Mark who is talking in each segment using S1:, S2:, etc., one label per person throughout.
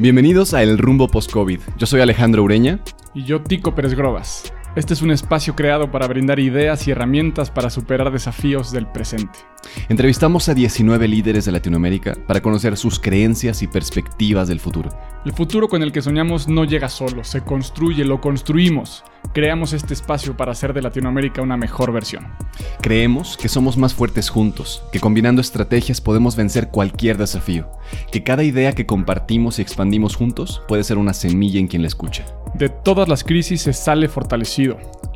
S1: Bienvenidos a El Rumbo Post-COVID. Yo soy Alejandro Ureña.
S2: Y yo, Tico Pérez Grobas. Este es un espacio creado para brindar ideas y herramientas para superar desafíos del presente.
S1: Entrevistamos a 19 líderes de Latinoamérica para conocer sus creencias y perspectivas del futuro.
S2: El futuro con el que soñamos no llega solo, se construye, lo construimos. Creamos este espacio para hacer de Latinoamérica una mejor versión.
S1: Creemos que somos más fuertes juntos, que combinando estrategias podemos vencer cualquier desafío, que cada idea que compartimos y expandimos juntos puede ser una semilla en quien la escucha.
S2: De todas las crisis se sale fortalecido.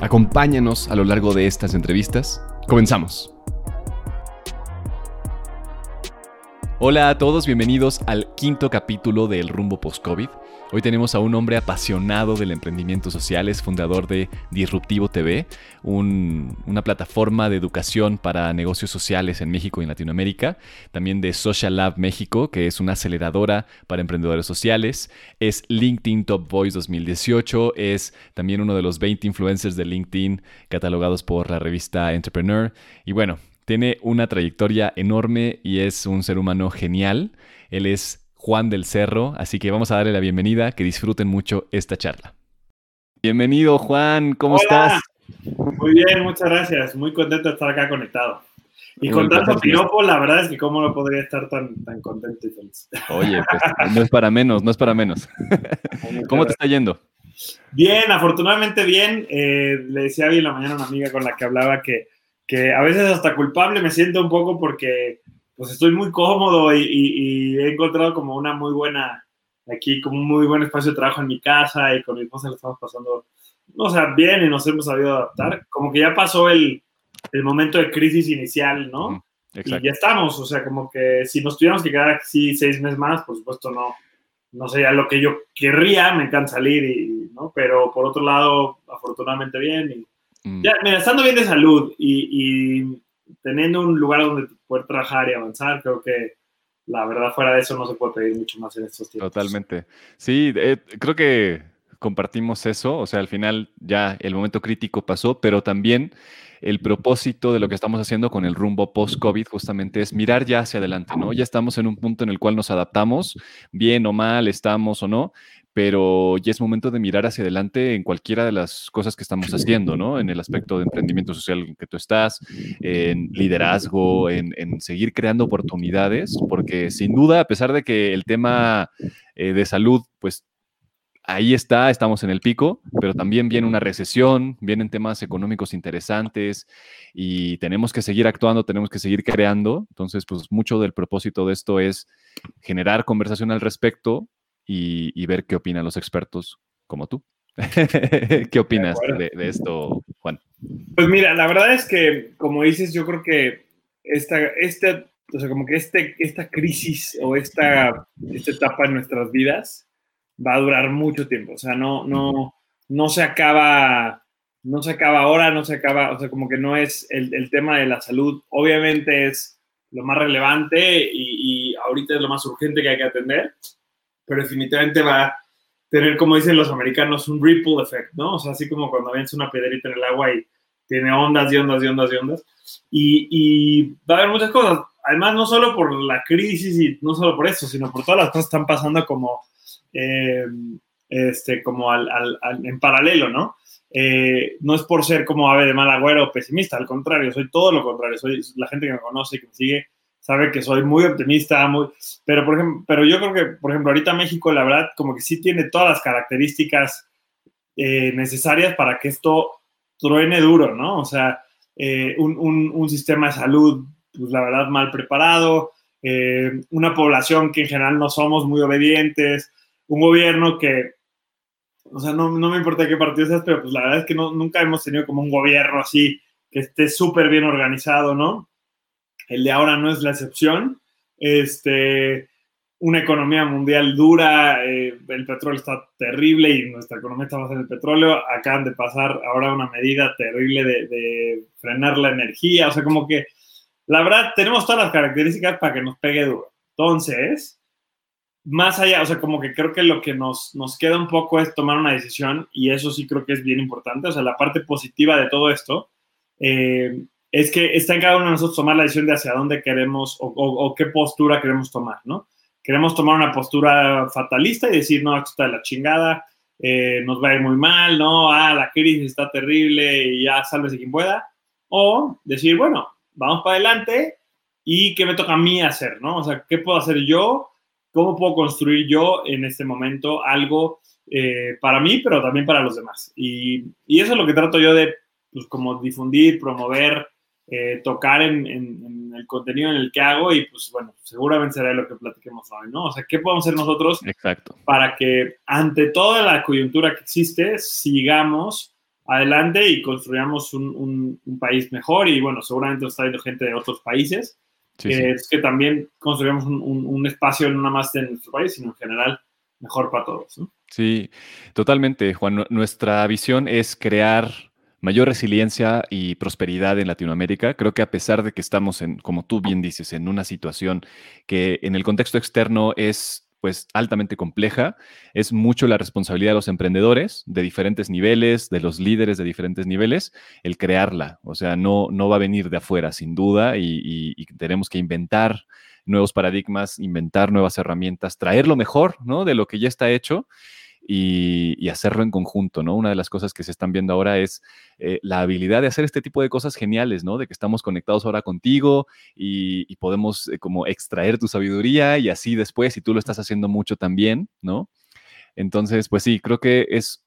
S1: Acompáñanos a lo largo de estas entrevistas. Comenzamos. Hola a todos, bienvenidos al quinto capítulo del Rumbo Post-COVID. Hoy tenemos a un hombre apasionado del emprendimiento social, es fundador de Disruptivo TV, una plataforma de educación para negocios sociales en México y en Latinoamérica, también de Social Lab México, que es una aceleradora para emprendedores sociales, es LinkedIn Top Voice 2018, es también uno de los 20 influencers de LinkedIn catalogados por la revista Entrepreneur, y bueno, tiene una trayectoria enorme y es un ser humano genial. Él es Juan del Cerro, así que vamos a darle la bienvenida, que disfruten mucho esta charla. Bienvenido Juan, ¿cómo estás?
S3: Muy bien, muchas gracias, muy contento de estar acá conectado. Y con tanto piropo, la verdad es que cómo no podría estar tan, tan contento y feliz.
S1: Oye, pues no es para menos, no es para menos. ¿Cómo te está yendo?
S3: Bien, afortunadamente bien. Eh, le decía hoy en la mañana a una amiga con la que hablaba que, que a veces hasta culpable me siento un poco porque pues estoy muy cómodo y, he encontrado como una muy buena, aquí como un muy buen espacio de trabajo en mi casa y con mi esposa le estamos pasando, o sea, bien y nos hemos sabido adaptar. Como que ya pasó el, el momento de crisis inicial, ¿no? y ya estamos, o sea, como que si nos tuviéramos que quedar aquí seis meses más, por supuesto no, no sería lo que yo querría, me encanta salir, y, ¿no? Pero por otro lado, afortunadamente bien. Y, mm. Ya, mira, estando bien de salud y, y teniendo un lugar donde poder trabajar y avanzar, creo que la verdad fuera de eso no se puede pedir mucho más en estos tiempos.
S1: Totalmente. Sí, eh, creo que compartimos eso, o sea, al final ya el momento crítico pasó, pero también el propósito de lo que estamos haciendo con el rumbo post-COVID justamente es mirar ya hacia adelante, ¿no? Ya estamos en un punto en el cual nos adaptamos, bien o mal, estamos o no, pero ya es momento de mirar hacia adelante en cualquiera de las cosas que estamos haciendo, ¿no? En el aspecto de emprendimiento social en que tú estás, en liderazgo, en, seguir creando oportunidades, porque sin duda, a pesar de que el tema eh, de salud, pues ahí está, estamos en el pico, pero también viene una recesión, vienen temas económicos interesantes y tenemos que seguir actuando, tenemos que seguir creando. Entonces, pues mucho del propósito de esto es generar conversación al respecto y, ver qué opinan los expertos como tú. ¿Qué opinas de, esto, Juan?
S3: Pues mira, la verdad es que, como dices, yo creo que esta, este, o sea, como que este, esta crisis o esta, esta etapa en nuestras vidas va a durar mucho tiempo. O sea, no, no, no se acaba, no se acaba ahora, no se acaba, o sea, como que no es el, el tema de la salud. Obviamente es lo más relevante y, y ahorita es lo más urgente que hay que atender, pero definitivamente va a tener, como dicen los americanos, un ripple effect, ¿no? O sea, así como cuando ves una piedrita en el agua y tiene ondas y ondas y ondas y ondas. Y, va a haber muchas cosas. Además, no solo por la crisis y no solo por eso, sino por todas las cosas que están pasando como, eh, este, como al, al, en paralelo, ¿no? Eh, no es por ser como ave de mal agüero o pesimista, al contrario, soy todo lo contrario. Soy la gente que me conoce, que me sigue, sabe que soy muy optimista, muy, pero, por ejemplo, pero yo creo que, por ejemplo, ahorita México, la verdad, como que sí tiene todas las características eh, necesarias para que esto truene duro, ¿no? O sea, eh, un, un, sistema de salud, pues la verdad, mal preparado, eh, una población que en general no somos muy obedientes, un gobierno que, o sea, no, no me importa qué partido seas, pero pues la verdad es que no, nunca hemos tenido como un gobierno así que esté súper bien organizado, ¿no? El de ahora no es la excepción. Este, una economía mundial dura, eh, el petróleo está terrible y nuestra economía está basada en el petróleo, acaban de pasar ahora una medida terrible de, de, frenar la energía, o sea, como que la verdad tenemos todas las características para que nos pegue duro. Entonces, más allá, o sea, como que creo que lo que nos, nos queda un poco es tomar una decisión y eso sí creo que es bien importante, o sea, la parte positiva de todo esto. Eh, es que está en cada uno de nosotros tomar la decisión de hacia dónde queremos o, qué postura queremos tomar, ¿no? queremos tomar una postura fatalista y decir, no, esto está de la chingada, eh, nos va a ir muy mal, no, ah, la crisis está terrible y ya sálvese quien pueda. O decir, bueno, vamos para adelante y qué me toca a mí hacer, ¿no? O sea, ¿qué puedo hacer yo? ¿Cómo puedo construir yo en este momento algo eh, para mí, pero también para los demás? Y, y, eso es lo que trato yo de, pues, como difundir, promover, eh, tocar en, en, el contenido en el que hago y pues bueno, seguramente será lo que platiquemos hoy, ¿no? O sea, ¿qué podemos hacer nosotros
S1: Exacto.
S3: para que ante toda la coyuntura que existe sigamos adelante y construyamos un, un, un país mejor y bueno, seguramente nos está viendo gente de otros países, sí, eh, sí. es que también construyamos un, un, espacio no nada más de nuestro país, sino en general mejor para todos, ¿no?
S1: Sí, totalmente, Juan. Nuestra visión es crear mayor resiliencia y prosperidad en Latinoamérica. Creo que a pesar de que estamos en, como tú bien dices, en una situación que en el contexto externo es pues altamente compleja, es mucho la responsabilidad de los emprendedores de diferentes niveles, de los líderes de diferentes niveles, el crearla. O sea, no, no va a venir de afuera, sin duda, y, y, tenemos que inventar nuevos paradigmas, inventar nuevas herramientas, traer lo mejor ¿no? de lo que ya está hecho y, hacerlo en conjunto, ¿no? Una de las cosas que se están viendo ahora es eh, la habilidad de hacer este tipo de cosas geniales, ¿no? De que estamos conectados ahora contigo y, y podemos eh, como extraer tu sabiduría y así después, si tú lo estás haciendo mucho también, ¿no? Entonces, pues sí, creo que es,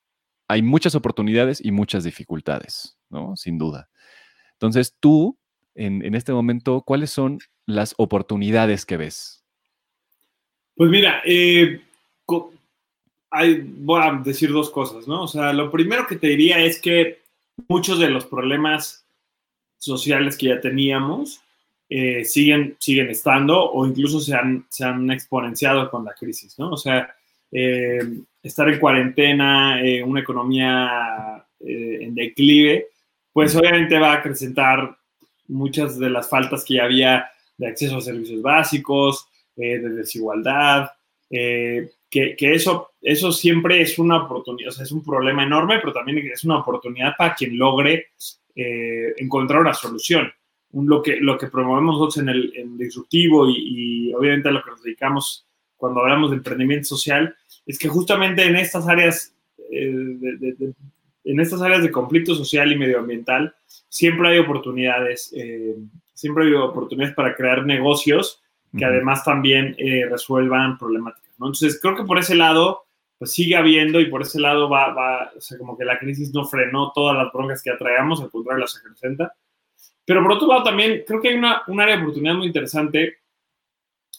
S1: hay muchas oportunidades y muchas dificultades, ¿no? Sin duda. Entonces, tú, en, en este momento, ¿cuáles son las oportunidades que ves?
S3: Pues mira, eh, hay, voy a decir dos cosas, ¿no? O sea, lo primero que te diría es que muchos de los problemas sociales que ya teníamos eh, siguen, siguen estando o incluso se han, se han exponenciado con la crisis, ¿no? O sea, eh, estar en cuarentena, eh, una economía en declive, pues obviamente va a acrecentar muchas de las faltas que ya había de acceso a servicios básicos, de desigualdad, eh, que, que, eso, eso siempre es una oportunidad, o sea, es un problema enorme, pero también es una oportunidad para quien logre eh, encontrar una solución. Lo, que, lo que promovemos nosotros en el en disruptivo y, y, obviamente a lo que nos dedicamos cuando hablamos de emprendimiento social, es que justamente en estas áreas, eh, de, de, de, en estas áreas de conflicto social y medioambiental, siempre hay oportunidades, eh, siempre hay oportunidades para crear negocios que además también eh, resuelvan problemáticas. ¿No? Entonces, creo que por ese lado, pues sigue habiendo y por ese lado va, va, o sea, como que la crisis no frenó todas las broncas que atraíamos, al contrario, las acrecenta. Pero por otro lado también creo que hay una, un área de oportunidad muy interesante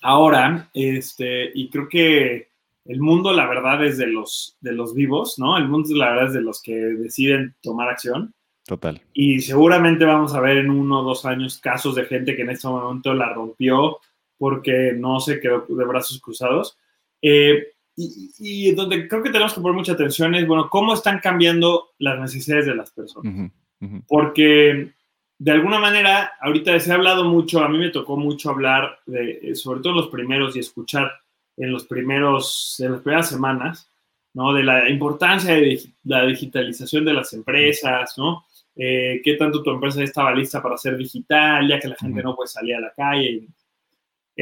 S3: ahora, este, y creo que el mundo, la verdad, es de los, de los vivos, ¿no? El mundo, la verdad, es de los que deciden tomar acción.
S1: Total.
S3: Y seguramente vamos a ver en uno o dos años casos de gente que en este momento la rompió porque no se quedó de brazos cruzados. Eh, y, y, donde creo que tenemos que poner mucha atención es, bueno, cómo están cambiando las necesidades de las personas. Uh -huh, uh -huh. Porque de alguna manera, ahorita se ha hablado mucho, a mí me tocó mucho hablar, de, sobre todo en los primeros y escuchar en los primeros, en las primeras semanas, ¿no? De la importancia de la digitalización de las empresas, ¿no? Eh, qué tanto tu empresa estaba lista para ser digital, ya que la gente uh -huh. no puede salir a la calle,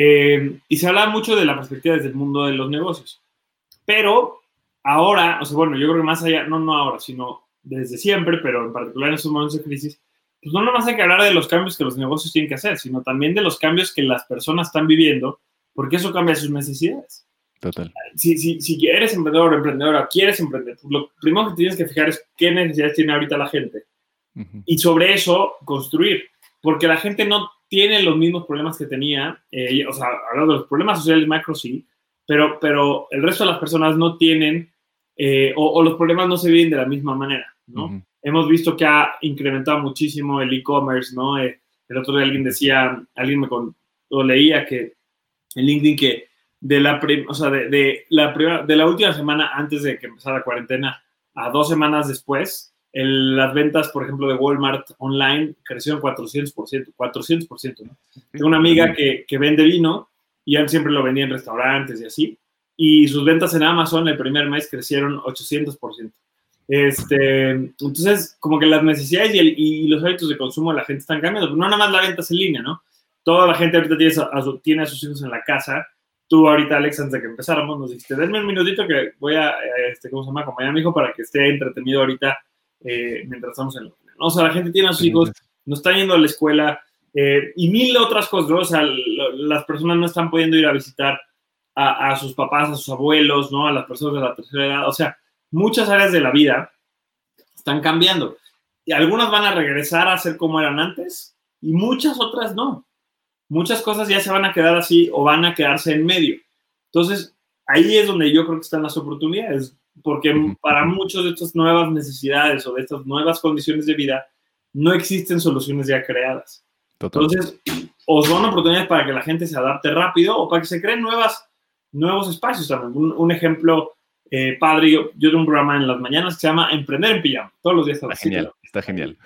S3: eh, y se habla mucho de la perspectiva desde el mundo de los negocios. Pero ahora, o sea, bueno, yo creo que más allá, no, no ahora, sino desde siempre, pero en particular en estos momentos de crisis, pues no nomás hay que hablar de los cambios que los negocios tienen que hacer, sino también de los cambios que las personas están viviendo, porque eso cambia sus necesidades.
S1: Total.
S3: Si, si, si eres emprendedor o emprendedora, quieres emprender, lo primero que tienes que fijar es qué necesidades tiene ahorita la gente. Uh -huh. Y sobre eso construir, porque la gente no tiene los mismos problemas que tenía, eh, o sea, hablando de los problemas sociales macro sí, pero, pero el resto de las personas no tienen, eh, o, o, los problemas no se viven de la misma manera, ¿no? Uh -huh. Hemos visto que ha incrementado muchísimo el e-commerce, ¿no? Eh, el otro día alguien decía, alguien me con, o leía que en LinkedIn que de la, o sea, de, la primera, de la última semana antes de que empezara la cuarentena a dos semanas después, las ventas, por ejemplo, de Walmart online crecieron 400%, 400%, ¿no? Tengo una amiga que, que vende vino y antes siempre lo vendía en restaurantes y así, y sus ventas en Amazon el primer mes crecieron 800%. Este, entonces, como que las necesidades y, los hábitos de consumo de la gente están cambiando. No nada más la venta en línea, ¿no? Toda la gente ahorita tiene a sus hijos en la casa tú ahorita, Alex, antes de que empezáramos, nos dijiste, denme un minutito que voy a, este, ¿cómo se llama? Acompañar a mi hijo para que esté entretenido ahorita eh, mientras estamos en la ¿no? O sea, la gente tiene a sus hijos, no está yendo a la escuela eh, y mil otras cosas, ¿no? O sea, las personas no están pudiendo ir a visitar a, a, sus papás, a sus abuelos, ¿no? A las personas de la tercera edad. O sea, muchas áreas de la vida están cambiando. Y algunas van a regresar a ser como eran antes y muchas otras no muchas cosas ya se van a quedar así o van a quedarse en medio. Entonces, ahí es donde yo creo que están las oportunidades, porque para muchas de estas nuevas necesidades o de estas nuevas condiciones de vida, no existen soluciones ya creadas. Entonces, o son oportunidades para que la gente se adapte rápido o para que se creen nuevas, nuevos espacios también. Un, ejemplo eh, padre, yo, tengo un programa en las mañanas que se llama Emprender en Pijama. Todos los días
S1: está, genial, está genial.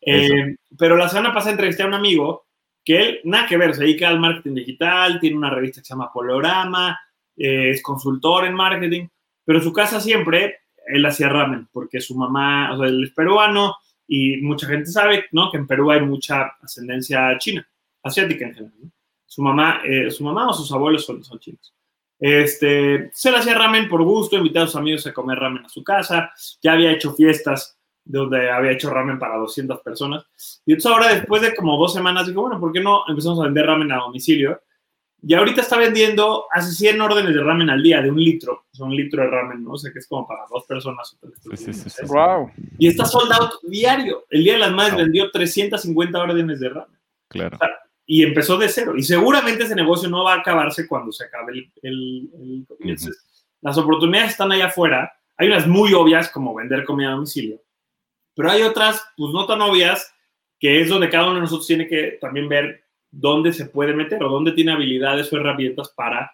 S3: Eh, pero la semana pasada entrevisté a un amigo que él, nada que ver, se dedica al marketing digital, tiene una revista que se llama Polorama, eh, es consultor en marketing, pero su casa siempre él hacía ramen, porque su mamá, o sea, él es peruano y mucha gente sabe, ¿no? Que en Perú hay mucha ascendencia china, asiática en general, Su mamá, eh, su mamá o sus abuelos son, chinos. Este, se hacía ramen por gusto, invitaba a sus amigos a comer ramen a su casa, ya había hecho fiestas donde había hecho ramen para 200 personas. Y entonces ahora, después de como dos semanas, digo, bueno, ¿por qué no empezamos a vender ramen a domicilio? Y ahorita está vendiendo hace 100 órdenes de ramen al día, de un litro. O un litro de ramen, ¿no? O sea, que es como para dos personas.
S2: Sí, sí, sí, wow.
S3: Y está soldado diario. El Día de las Madres vendió 350 órdenes de ramen.
S1: Claro.
S3: y empezó de cero. Y seguramente ese negocio no va a acabarse cuando se acabe el... el, Las oportunidades están allá afuera. Hay unas muy obvias, como vender comida a domicilio pero hay otras, pues no tan obvias, que es donde cada uno de nosotros tiene que también ver dónde se puede meter o dónde tiene habilidades o herramientas para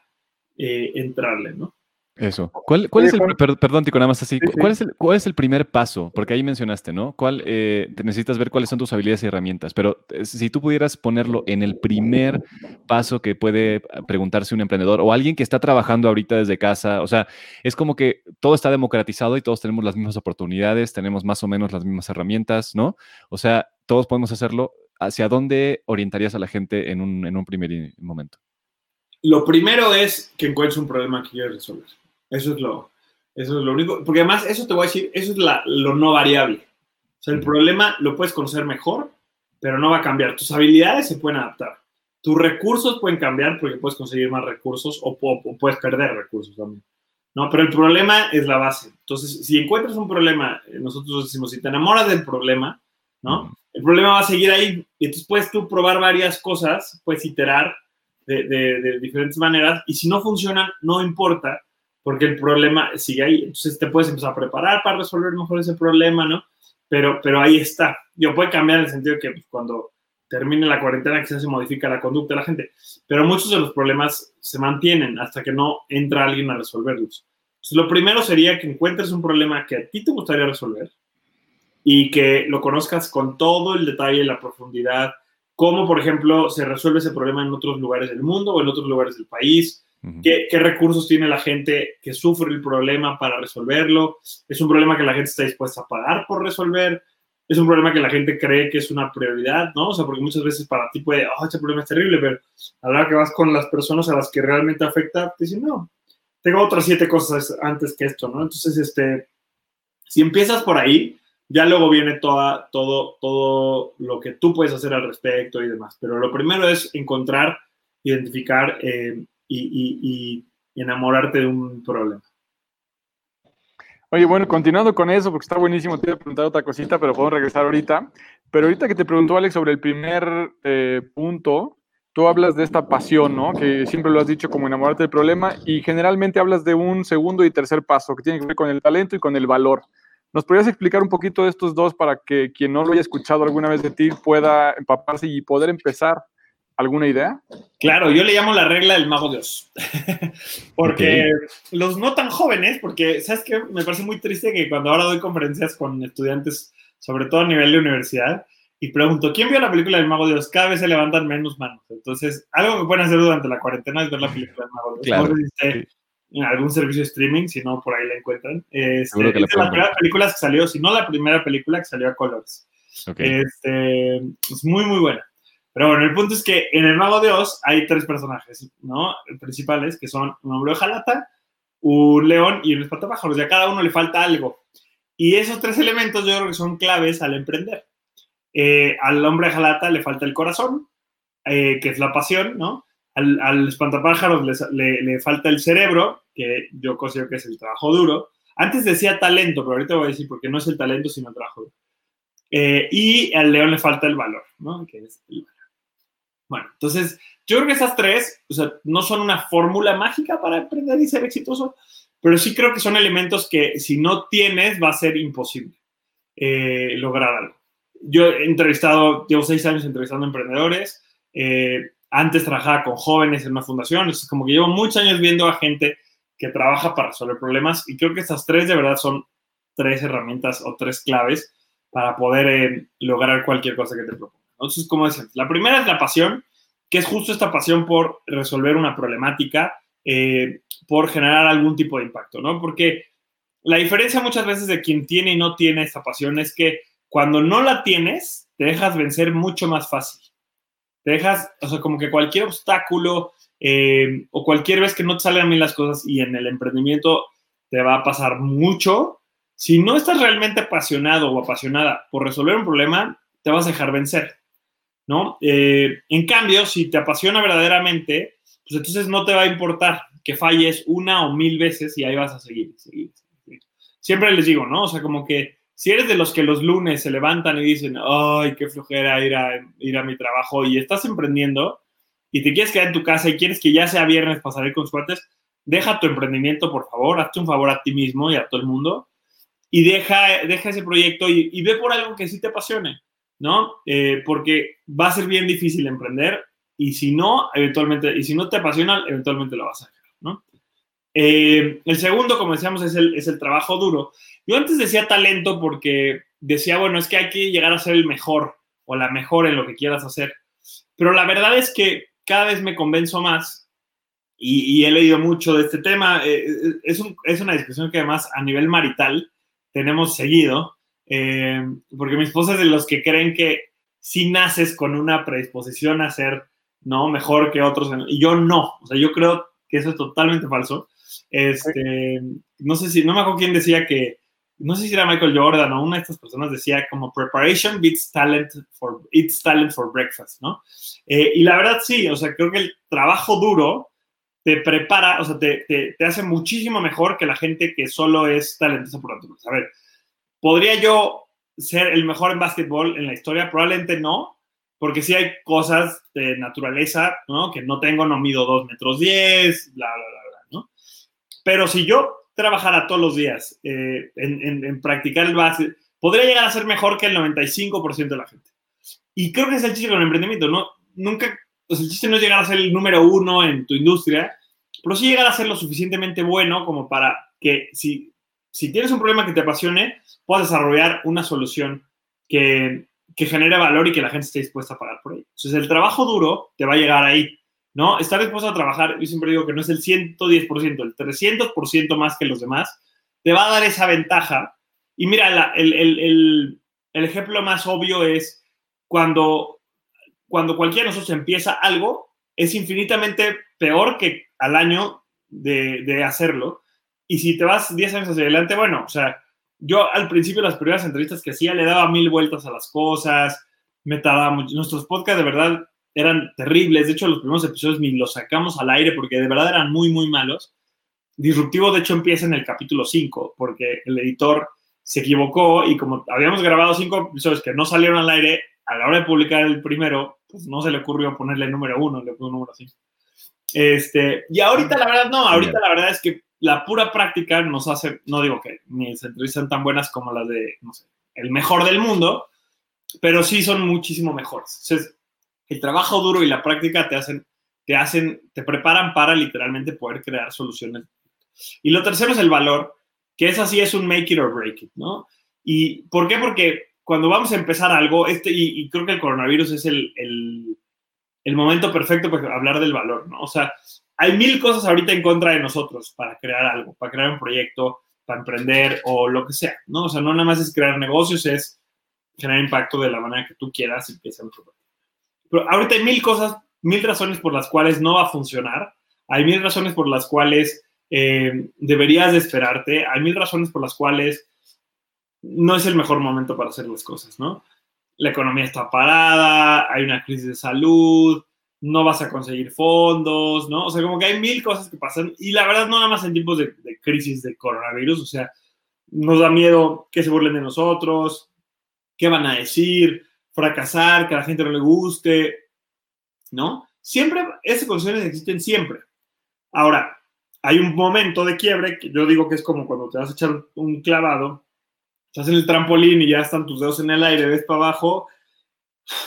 S3: eh, entrarle, ¿no?
S1: Eso. ¿Cuál, es el, perdón, Tico, nada más así, ¿cuál, es el, ¿cuál es el primer paso? Porque ahí mencionaste, ¿no? ¿Cuál, eh, necesitas ver cuáles son tus habilidades y herramientas, pero eh, si tú pudieras ponerlo en el primer paso que puede preguntarse un emprendedor o alguien que está trabajando ahorita desde casa, o sea, es como que todo está democratizado y todos tenemos las mismas oportunidades, tenemos más o menos las mismas herramientas, ¿no? O sea, todos podemos hacerlo. ¿Hacia dónde orientarías a la gente en un, en un primer momento?
S3: Lo primero es que encuentres un problema que quieres resolver. Eso es lo, eso es lo único. Porque además, eso te voy a decir, eso es la, lo no variable. O sea, el problema lo puedes conocer mejor, pero no va a cambiar. Tus habilidades se pueden adaptar. Tus recursos pueden cambiar porque puedes conseguir más recursos o, puedes perder recursos también. No, pero el problema es la base. Entonces, si encuentras un problema, eh, nosotros decimos, si te enamoras del problema, ¿no? El problema va a seguir ahí. Y entonces puedes probar varias cosas, puedes iterar de, diferentes maneras. Y si no funcionan, no importa, porque el problema sigue ahí. Entonces te puedes empezar a preparar para resolver mejor ese problema, ¿no? Pero, pero ahí está. Yo puede cambiar en el sentido que cuando termine la cuarentena quizás se modifica la conducta de la gente, pero muchos de los problemas se mantienen hasta que no entra alguien a resolverlos. Entonces, lo primero sería que encuentres un problema que a ti te gustaría resolver y que lo conozcas con todo el detalle y la profundidad, cómo, por ejemplo, se resuelve ese problema en otros lugares del mundo o en otros lugares del país, ¿Qué, recursos tiene la gente que sufre el problema para resolverlo? ¿Es un problema que la gente está dispuesta a pagar por resolver? ¿Es un problema que la gente cree que es una prioridad? ¿no? O sea, porque muchas veces para ti puede, oh, este problema es terrible, pero a la hora que vas con las personas a las que realmente afecta, te dicen, no, tengo otras siete cosas antes que esto, ¿no? Entonces, este, si empiezas por ahí, ya luego viene toda, todo, todo lo que tú puedes hacer al respecto y demás. Pero lo primero es encontrar, identificar eh, y, enamorarte de un problema.
S2: Oye, bueno, continuando con eso, porque está buenísimo, te iba a preguntar otra cosita, pero podemos regresar ahorita. Pero ahorita que te preguntó Alex sobre el primer eh, punto, tú hablas de esta pasión, ¿no? Que siempre lo has dicho como enamorarte del problema y generalmente hablas de un segundo y tercer paso que tiene que ver con el talento y con el valor. ¿Nos podrías explicar un poquito de estos dos para que quien no lo haya escuchado alguna vez de ti pueda empaparse y poder empezar ¿Alguna idea?
S3: Claro, yo le llamo la regla del mago Dios. porque los no tan jóvenes, porque, ¿sabes qué? Me parece muy triste que cuando ahora doy conferencias con estudiantes, sobre todo a nivel de universidad, y pregunto, ¿quién vio la película del Mago Dios? Cada vez se levantan menos manos. Entonces, algo que pueden hacer durante la cuarentena es ver la película del Mago Dios.
S1: Claro,
S3: en algún servicio de streaming, si no, por ahí la encuentran. Este, es de las primeras películas que salió, si no la primera película que salió a Colors. Este, es muy, muy buena. Pero bueno, el punto es que en el Mago de Oz hay tres personajes, ¿no? Principales, que son un hombre de jalata, un león y un espantapájaros. Y a cada uno le falta algo. Y esos tres elementos yo creo que son claves al emprender. Eh, al hombre de jalata le falta el corazón, eh, que es la pasión, ¿no? Al, al espantapájaros le, le, falta el cerebro, que yo considero que es el trabajo duro. Antes decía talento, pero ahorita voy a decir porque no es el talento, sino el trabajo duro. Eh, y al león le falta el valor, ¿no? Que es el valor. Bueno, entonces, yo creo que esas tres, o sea, no son una fórmula mágica para emprender y ser exitoso, pero sí creo que son elementos que si no tienes va a ser imposible eh, lograr algo. Yo he entrevistado, llevo seis años entrevistando emprendedores, eh, antes trabajaba con jóvenes en una fundación, es como que llevo muchos años viendo a gente que trabaja para resolver problemas y creo que estas tres de verdad son tres herramientas o tres claves para poder eh, lograr cualquier cosa que te proponga. Entonces, como decíamos, la primera es la pasión, que es justo esta pasión por resolver una problemática, eh, por generar algún tipo de impacto, ¿no? Porque la diferencia muchas veces de quien tiene y no tiene esta pasión es que cuando no la tienes, te dejas vencer mucho más fácil. Te dejas, o sea, como que cualquier obstáculo eh, o cualquier vez que no te salen bien las cosas y en el emprendimiento te va a pasar mucho, si no estás realmente apasionado o apasionada por resolver un problema, te vas a dejar vencer, ¿no? Eh, en cambio, si te apasiona verdaderamente, pues entonces no te va a importar que falles una o mil veces y ahí vas a seguir, seguir. Siempre les digo, ¿no? O sea, como que si eres de los que los lunes se levantan y dicen, ay, qué flojera ir a, ir a mi trabajo y estás emprendiendo y te quieres quedar en tu casa y quieres que ya sea viernes para salir con suertes, deja tu emprendimiento, por favor, hazte un favor a ti mismo y a todo el mundo y deja, deja ese proyecto y, ve por algo que sí te apasione, ¿no? Eh, porque va a ser bien difícil emprender y si no, eventualmente, y si no te apasiona, eventualmente lo vas a dejar, ¿no? Eh, el segundo, como decíamos, es el, es el trabajo duro. Yo antes decía talento porque decía, bueno, es que hay que llegar a ser el mejor o la mejor en lo que quieras hacer. Pero la verdad es que cada vez me convenzo más y, he leído mucho de este tema. Eh, es, es, una discusión que además a nivel marital tenemos seguido, eh, porque mi esposa es de los que creen que si naces con una predisposición a ser ¿no? mejor que otros, y yo no, o sea, yo creo que eso es totalmente falso. Este, no sé si, no me acuerdo quién decía que no sé si era Michael Jordan o una de estas personas decía como preparation beats talent for, it's talent for breakfast, ¿no? Eh, y la verdad sí, o sea, creo que el trabajo duro te prepara, o sea, te, te, te, hace muchísimo mejor que la gente que solo es talentosa por naturaleza. A ver, ¿podría yo ser el mejor en básquetbol en la historia? Probablemente no, porque sí hay cosas de naturaleza, ¿no? Que no tengo, no mido 2 metros 10, bla, bla, bla. Pero si yo trabajara todos los días eh, en, practicar el básquet, podría llegar a ser mejor que el 95% de la gente. Y creo que es el chiste con el emprendimiento, ¿no? Nunca, sea, el chiste no es llegar a ser el número uno en tu industria, pero sí llegar a ser lo suficientemente bueno como para que si, si tienes un problema que te apasione, puedas desarrollar una solución que, que genere valor y que la gente esté dispuesta a pagar por ello. Entonces, el trabajo duro te va a llegar ahí. ¿No? Estar dispuesto a trabajar, yo siempre digo que no es el 110%, el 300% más que los demás, te va a dar esa ventaja. Y mira, el, el, el, ejemplo más obvio es cuando, cuando cualquiera de nosotros empieza algo, es infinitamente peor que al año de, de hacerlo. Y si te vas 10 años hacia adelante, bueno, o sea, yo al principio las primeras entrevistas que hacía le daba mil vueltas a las cosas, me tardaba mucho. Nuestros podcasts de verdad eran terribles. De hecho, los primeros episodios ni los sacamos al aire porque de verdad eran muy, muy malos. Disruptivo, de hecho, empieza en el capítulo 5 porque el editor se equivocó y como habíamos grabado cinco episodios que no salieron al aire, a la hora de publicar el primero, pues no se le ocurrió ponerle número 1, le puso número 5. Este, y ahorita la verdad no, ahorita la verdad es que la pura práctica nos hace, no digo que mis entrevistas tan buenas como las de, no sé, el mejor del mundo, pero sí son muchísimo mejores. Entonces, el trabajo duro y la práctica te hacen, te hacen, te preparan para literalmente poder crear soluciones. Y lo tercero es el valor, que es así, es un make it or break it, ¿no? ¿Y por qué? Porque cuando vamos a empezar algo, este, y, creo que el coronavirus es el, el, momento perfecto para hablar del valor, ¿no? O sea, hay mil cosas ahorita en contra de nosotros para crear algo, para crear un proyecto, para emprender o lo que sea, ¿no? O sea, no nada más es crear negocios, es generar impacto de la manera que tú quieras y que sea. Pero ahorita hay mil cosas, mil razones por las cuales no va a funcionar, hay mil razones por las cuales eh, deberías de esperarte, hay mil razones por las cuales no es el mejor momento para hacer las cosas, ¿no? La economía está parada, hay una crisis de salud, no vas a conseguir fondos, ¿no? O sea, como que hay mil cosas que pasan y la verdad no nada más en tiempos de, crisis de coronavirus, o sea, nos da miedo que se burlen de nosotros, qué van a decir, fracasar, que a la gente no le guste, ¿no? Siempre, esas condiciones existen siempre. Ahora, hay un momento de quiebre que yo digo que es como cuando te vas a echar un clavado, estás en el trampolín y ya están tus dedos en el aire, ves para abajo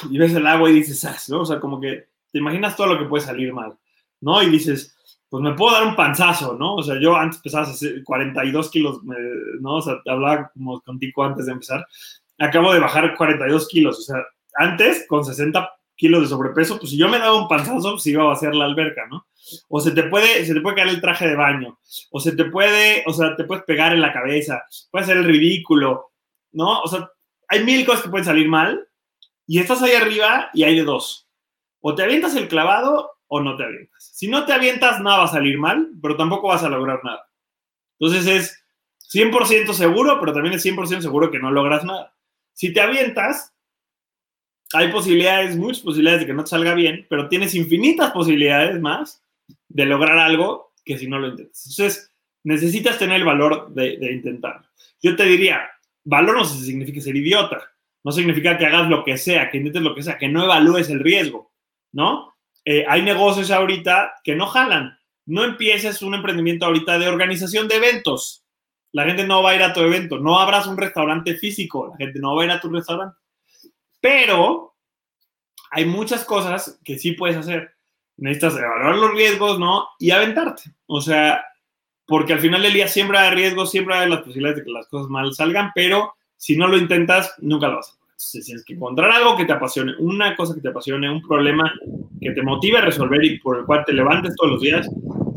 S3: y ves el agua y dices, ah, ¿no? O sea, como que te imaginas todo lo que puede salir mal, ¿no? Y dices, pues me puedo dar un panzazo, ¿no? O sea, yo antes pesaba 42 kilos, ¿no? O sea, te hablaba como contigo antes de empezar. Acabo de bajar 42 kilos, o sea, antes con 60 kilos de sobrepeso, pues si yo me daba un panzazo, pues iba a vaciar la alberca, ¿no? O se te puede, se te puede caer el traje de baño, o se te puede, o sea, te puedes pegar en la cabeza, puede ser el ridículo, ¿no? O sea, hay mil cosas que pueden salir mal y estás ahí arriba y hay de dos. O te avientas el clavado o no te avientas. Si no te avientas, nada va a salir mal, pero tampoco vas a lograr nada. Entonces es 100% seguro, pero también es 100% seguro que no logras nada. Si te avientas, hay posibilidades, muchas posibilidades de que no te salga bien, pero tienes infinitas posibilidades más de lograr algo que si no lo intentas. Entonces, necesitas tener el valor de, de intentarlo. Yo te diría, valor no significa ser idiota, no significa que hagas lo que sea, que intentes lo que sea, que no evalúes el riesgo, ¿no? Eh, hay negocios ahorita que no jalan. No empieces un emprendimiento ahorita de organización de eventos. La gente no va a ir a tu evento. No abras un restaurante físico. La gente no va a ir a tu restaurante. Pero hay muchas cosas que sí puedes hacer. Necesitas evaluar los riesgos, ¿no? Y aventarte. O sea, porque al final del día siempre hay riesgos, siempre hay las posibilidades de que las cosas mal salgan, pero si no lo intentas, nunca lo vas a hacer. tienes que encontrar algo que te apasione, una cosa que te apasione, un problema que te motive a resolver y por el cual te levantes todos los días.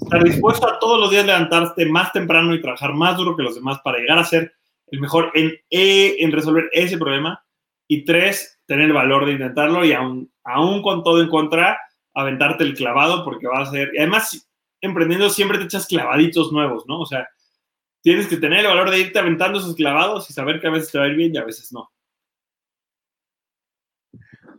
S3: Estar dispuesto a todos los días levantarte más temprano y trabajar más duro que los demás para llegar a ser el mejor en, eh, en resolver ese problema. Y tres, tener el valor de intentarlo y aún, aún con todo en contra, aventarte el clavado porque va a ser... Y además, emprendiendo siempre te echas clavaditos nuevos, ¿no? O sea, tienes que tener el valor de irte aventando esos clavados y saber que a veces te va a ir bien y a veces no.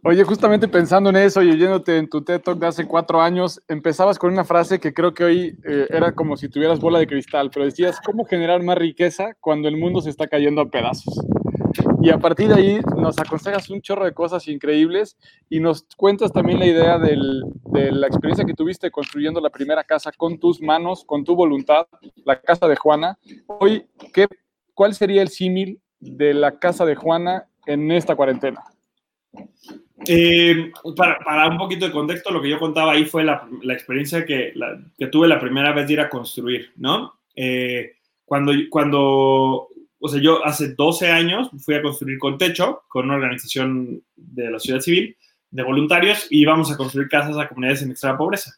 S2: Oye, justamente pensando en eso y oyéndote en tu TED Talk de hace cuatro años, empezabas con una frase que creo que hoy eh, era como si tuvieras bola de cristal, pero decías, ¿cómo generar más riqueza cuando el mundo se está cayendo a pedazos? Y a partir de ahí nos aconsejas un chorro de cosas increíbles y nos cuentas también la idea de la experiencia que tuviste construyendo la primera casa con tus manos, con tu voluntad, la casa de Juana. Hoy, ¿qué, ¿cuál sería el símil de la casa de Juana en esta cuarentena?
S3: Eh, para, un poquito de contexto, lo que yo contaba ahí fue la, experiencia que, que, tuve la primera vez de ir a construir, ¿no? Eh, cuando, cuando o sea, yo hace 12 años fui a construir con techo, con una organización de la ciudad civil, de voluntarios, y íbamos a construir casas a comunidades en extrema pobreza.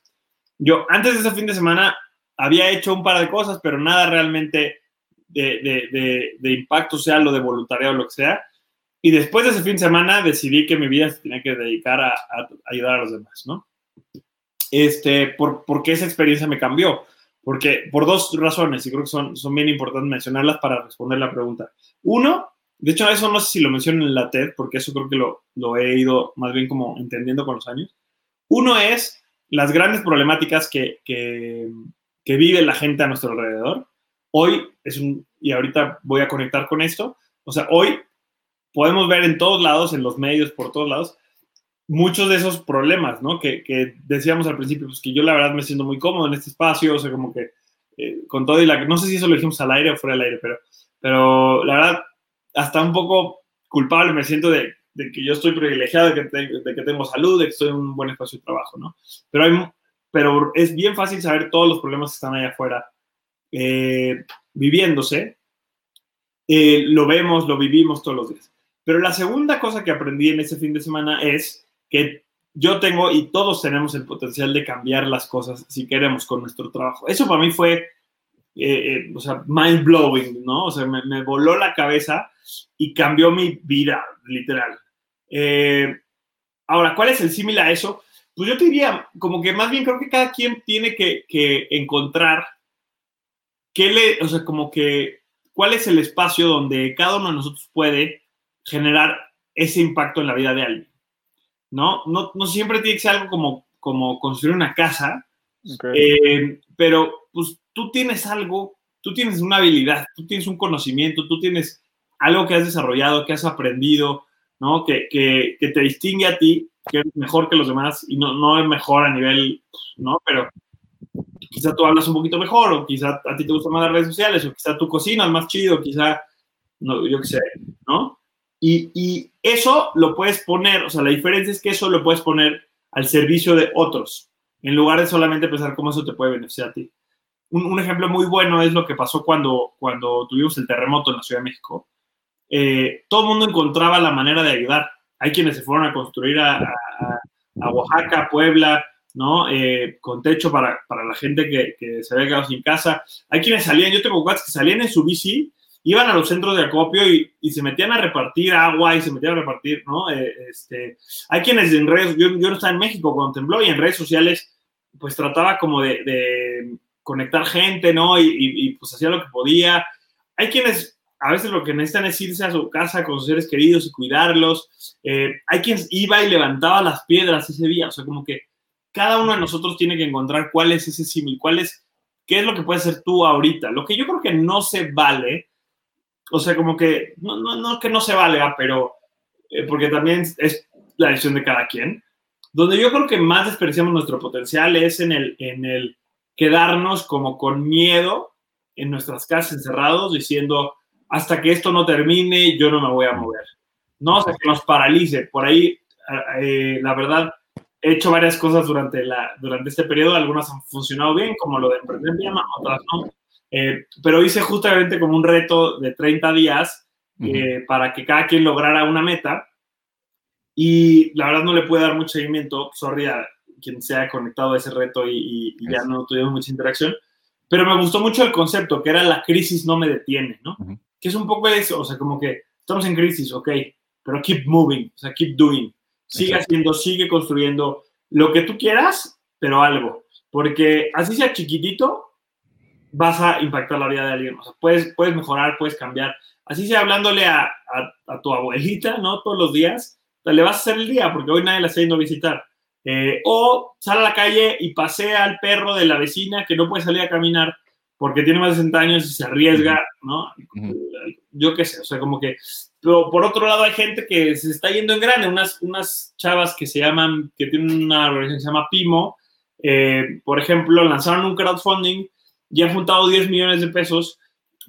S3: Yo antes de ese fin de semana había hecho un par de cosas, pero nada realmente de, de, impacto, sea lo de voluntariado o lo que sea. Y después de ese fin de semana decidí que mi vida se tenía que dedicar a, ayudar a los demás, ¿no? Este, por, porque esa experiencia me cambió. Porque, por dos razones, y creo que son, son bien importantes mencionarlas para responder la pregunta. Uno, de hecho, eso no sé si lo menciono en la TED, porque eso creo que lo, lo he ido más bien como entendiendo con los años. Uno es las grandes problemáticas que, que, que vive la gente a nuestro alrededor. Hoy es un, y ahorita voy a conectar con esto, o sea, hoy podemos ver en todos lados, en los medios, por todos lados, muchos de esos problemas, ¿no? Que, que, decíamos al principio, pues que yo la verdad me siento muy cómodo en este espacio, o sea, como que eh, con todo y la... No sé si eso lo dijimos al aire o fuera del aire, pero, pero la verdad, hasta un poco culpable me siento de de que yo estoy privilegiado, de que, tengo salud, de que estoy en un buen espacio de trabajo, ¿no? Pero, hay, pero es bien fácil saber todos los problemas que están allá afuera eh, viviéndose. Eh, lo vemos, lo vivimos todos los días. Pero la segunda cosa que aprendí en ese fin de semana es que yo tengo y todos tenemos el potencial de cambiar las cosas si queremos con nuestro trabajo. Eso para mí fue, eh, o sea, mind blowing, ¿no? O sea, me, me, voló la cabeza y cambió mi vida, literal. Eh, ahora, ¿cuál es el símil a eso? Pues yo te diría, como que más bien creo que cada quien tiene que, que encontrar qué le, o sea, como que, cuál es el espacio donde cada uno de nosotros puede generar ese impacto en la vida de alguien. ¿No? No, no siempre tiene que ser algo como, como construir una casa, eh, pero pues tú tienes algo, tú tienes una habilidad, tú tienes un conocimiento, tú tienes algo que has desarrollado, que has aprendido, ¿no? Que, que, que te distingue a ti, que es mejor que los demás y no, no es mejor a nivel, ¿no? Pero quizá tú hablas un poquito mejor, o quizá a ti te gustan más las redes sociales, o quizá tu cocina es más chido, quizá, no, yo qué sé, ¿no? Y, eso lo puedes poner, o sea, la diferencia es que eso lo puedes poner al servicio de otros, en lugar de solamente pensar cómo eso te puede beneficiar a ti. Un, ejemplo muy bueno es lo que pasó cuando, cuando tuvimos el terremoto en la Ciudad de México. Eh, todo el mundo encontraba la manera de ayudar. Hay quienes se fueron a construir a, Oaxaca, Puebla, ¿no? Eh, con techo para, para la gente que, que, se había quedado sin casa. Hay quienes salían, yo tengo cuates que salían en su bici, iban a los centros de acopio y, y, se metían a repartir agua y se metían a repartir, ¿no? Eh, este, hay quienes en redes, yo, yo no estaba en México cuando tembló y en redes sociales, pues trataba como de, de conectar gente, ¿no? Y, y, y, pues hacía lo que podía. Hay quienes a veces lo que necesitan es irse a su casa con sus seres queridos y cuidarlos. Eh, hay quien iba y levantaba las piedras ese día, o sea, como que cada uno de nosotros tiene que encontrar cuál es ese símil, cuál es, qué es lo que puedes hacer tú ahorita. Lo que yo creo que no se vale, o sea, como que, no, no, no que no se vale, pero, eh, porque también es la decisión de cada quien. Donde yo creo que más desperdiciamos nuestro potencial es en el, en el quedarnos como con miedo en nuestras casas encerrados diciendo, hasta que esto no termine, yo no me voy a mover. No, o sea, que nos paralice. Por ahí, eh, la verdad, he hecho varias cosas durante, la, durante este periodo, algunas han funcionado bien, como lo de emprender otras no. Eh, pero hice justamente como un reto de 30 días eh, uh -huh. para que cada quien lograra una meta. Y la verdad no le pude dar mucho seguimiento, sorry a quien se haya conectado a ese reto y, y, y ya no tuvimos mucha interacción. Pero me gustó mucho el concepto, que era la crisis no me detiene, ¿no? Uh -huh. Que es un poco eso, o sea, como que estamos en crisis, ok, pero keep moving, o sea, keep doing. Sigue Exacto. haciendo, sigue construyendo lo que tú quieras, pero algo. Porque así sea chiquitito, vas a impactar la vida de alguien. O sea, puedes, puedes mejorar, puedes cambiar. Así sea hablándole a, a, a tu abuelita, ¿no? Todos los días, le vas a hacer el día, porque hoy nadie la está yendo a visitar. Eh, o sale a la calle y pasea al perro de la vecina que no puede salir a caminar porque tiene más de 60 años y se arriesga, ¿no? Yo qué sé, o sea, como que... Pero por otro lado hay gente que se está yendo en grande, unas, unas chavas que se llaman, que tienen una organización que se llama Pimo, eh, por ejemplo, lanzaron un crowdfunding y han juntado 10 millones de pesos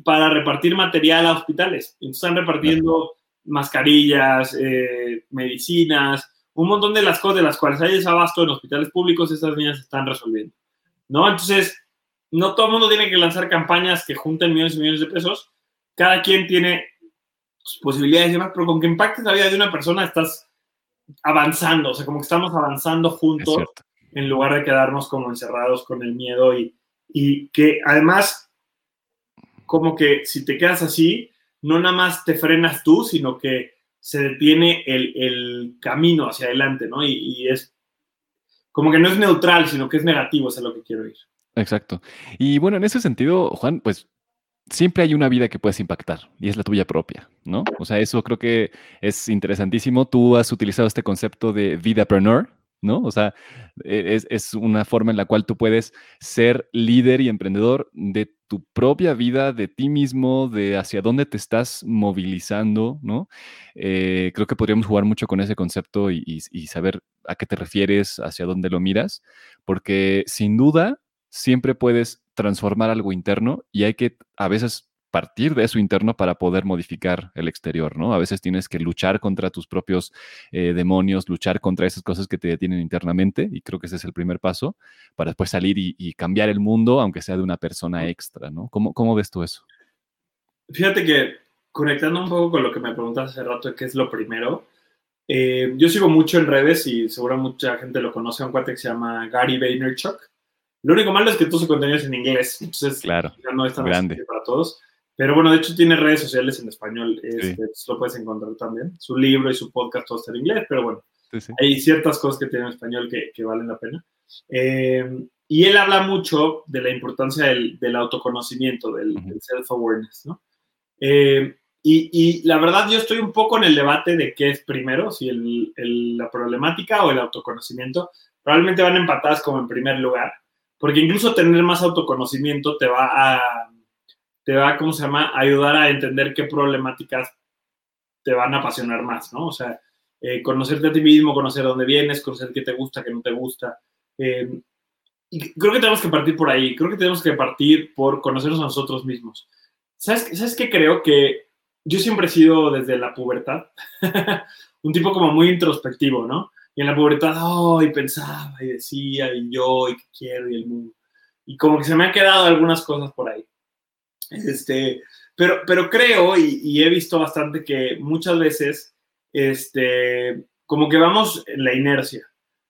S3: para repartir material a hospitales. Entonces están repartiendo mascarillas, eh, medicinas, un montón de las cosas de las cuales hay desabasto en hospitales públicos, estas niñas están resolviendo, ¿no? Entonces, no todo el mundo tiene que lanzar campañas que junten millones y millones de pesos. Cada quien tiene posibilidades y demás, pero con que impactes la vida de una persona estás avanzando, o sea, como que estamos avanzando juntos en lugar de quedarnos como encerrados con el miedo y, y que además, como que si te quedas así, no nada más te frenas tú, sino que se detiene el, el camino hacia adelante, ¿no? Y, y, es como que no es neutral, sino que es negativo, es a lo que quiero ir.
S1: Exacto. Y bueno, en ese sentido, Juan, pues siempre hay una vida que puedes impactar y es la tuya propia, ¿no? O sea, eso creo que es interesantísimo. Tú has utilizado este concepto de vidapreneur, ¿no? O sea, e, es, es, una forma en la cual tú puedes ser líder y emprendedor de tu propia vida, de ti mismo, de hacia dónde te estás movilizando, ¿no? Eh, creo que podríamos jugar mucho con ese concepto y, y, y saber a qué te refieres, hacia dónde lo miras, porque sin duda siempre puedes transformar algo interno y hay que a veces partir de eso interno para poder modificar el exterior, ¿no? A veces tienes que luchar contra tus propios eh, demonios, luchar contra esas cosas que te detienen internamente, y creo que ese es el primer paso, para después salir y, cambiar el mundo, aunque sea de una persona extra, ¿no? ¿Cómo, cómo ves tú eso?
S3: Fíjate que conectando un poco con lo que me preguntas hace rato, ¿qué es lo primero? Eh, yo sigo mucho en redes y seguro mucha gente lo conoce, un cuate que se llama Gary Vaynerchuk. Lo único malo es que todo su contenido es en inglés, entonces
S1: claro,
S3: ya no es tan grande para todos. Pero bueno, de hecho tiene redes sociales en español, este, lo puedes encontrar también. Su libro y su podcast todo está en inglés, pero bueno, hay ciertas cosas que tiene en español que, que valen la pena. Eh, y él habla mucho de la importancia del, del autoconocimiento, del, del self-awareness, ¿no? Eh, y, la verdad, yo estoy un poco en el debate de qué es primero, si el, la problemática o el autoconocimiento. Probablemente van empatadas como en primer lugar, porque incluso tener más autoconocimiento te va a, te va, ¿cómo se llama?, ayudar a entender qué problemáticas te van a apasionar más, ¿no? O sea, eh, conocerte a ti mismo, conocer dónde vienes, conocer qué te gusta, qué no te gusta. Eh, y creo que tenemos que partir por ahí, creo que tenemos que partir por conocernos a nosotros mismos. ¿Sabes, ¿Sabes qué creo? Que yo siempre he sido desde la pubertad un tipo como muy introspectivo, ¿no? Y en la pubertad, oh, y pensaba y decía, y yo, y qué quiero, y el mundo. Y como que se me han quedado algunas cosas por ahí. Este, pero, pero creo, y, he visto bastante que muchas veces, este, como que vamos en la inercia.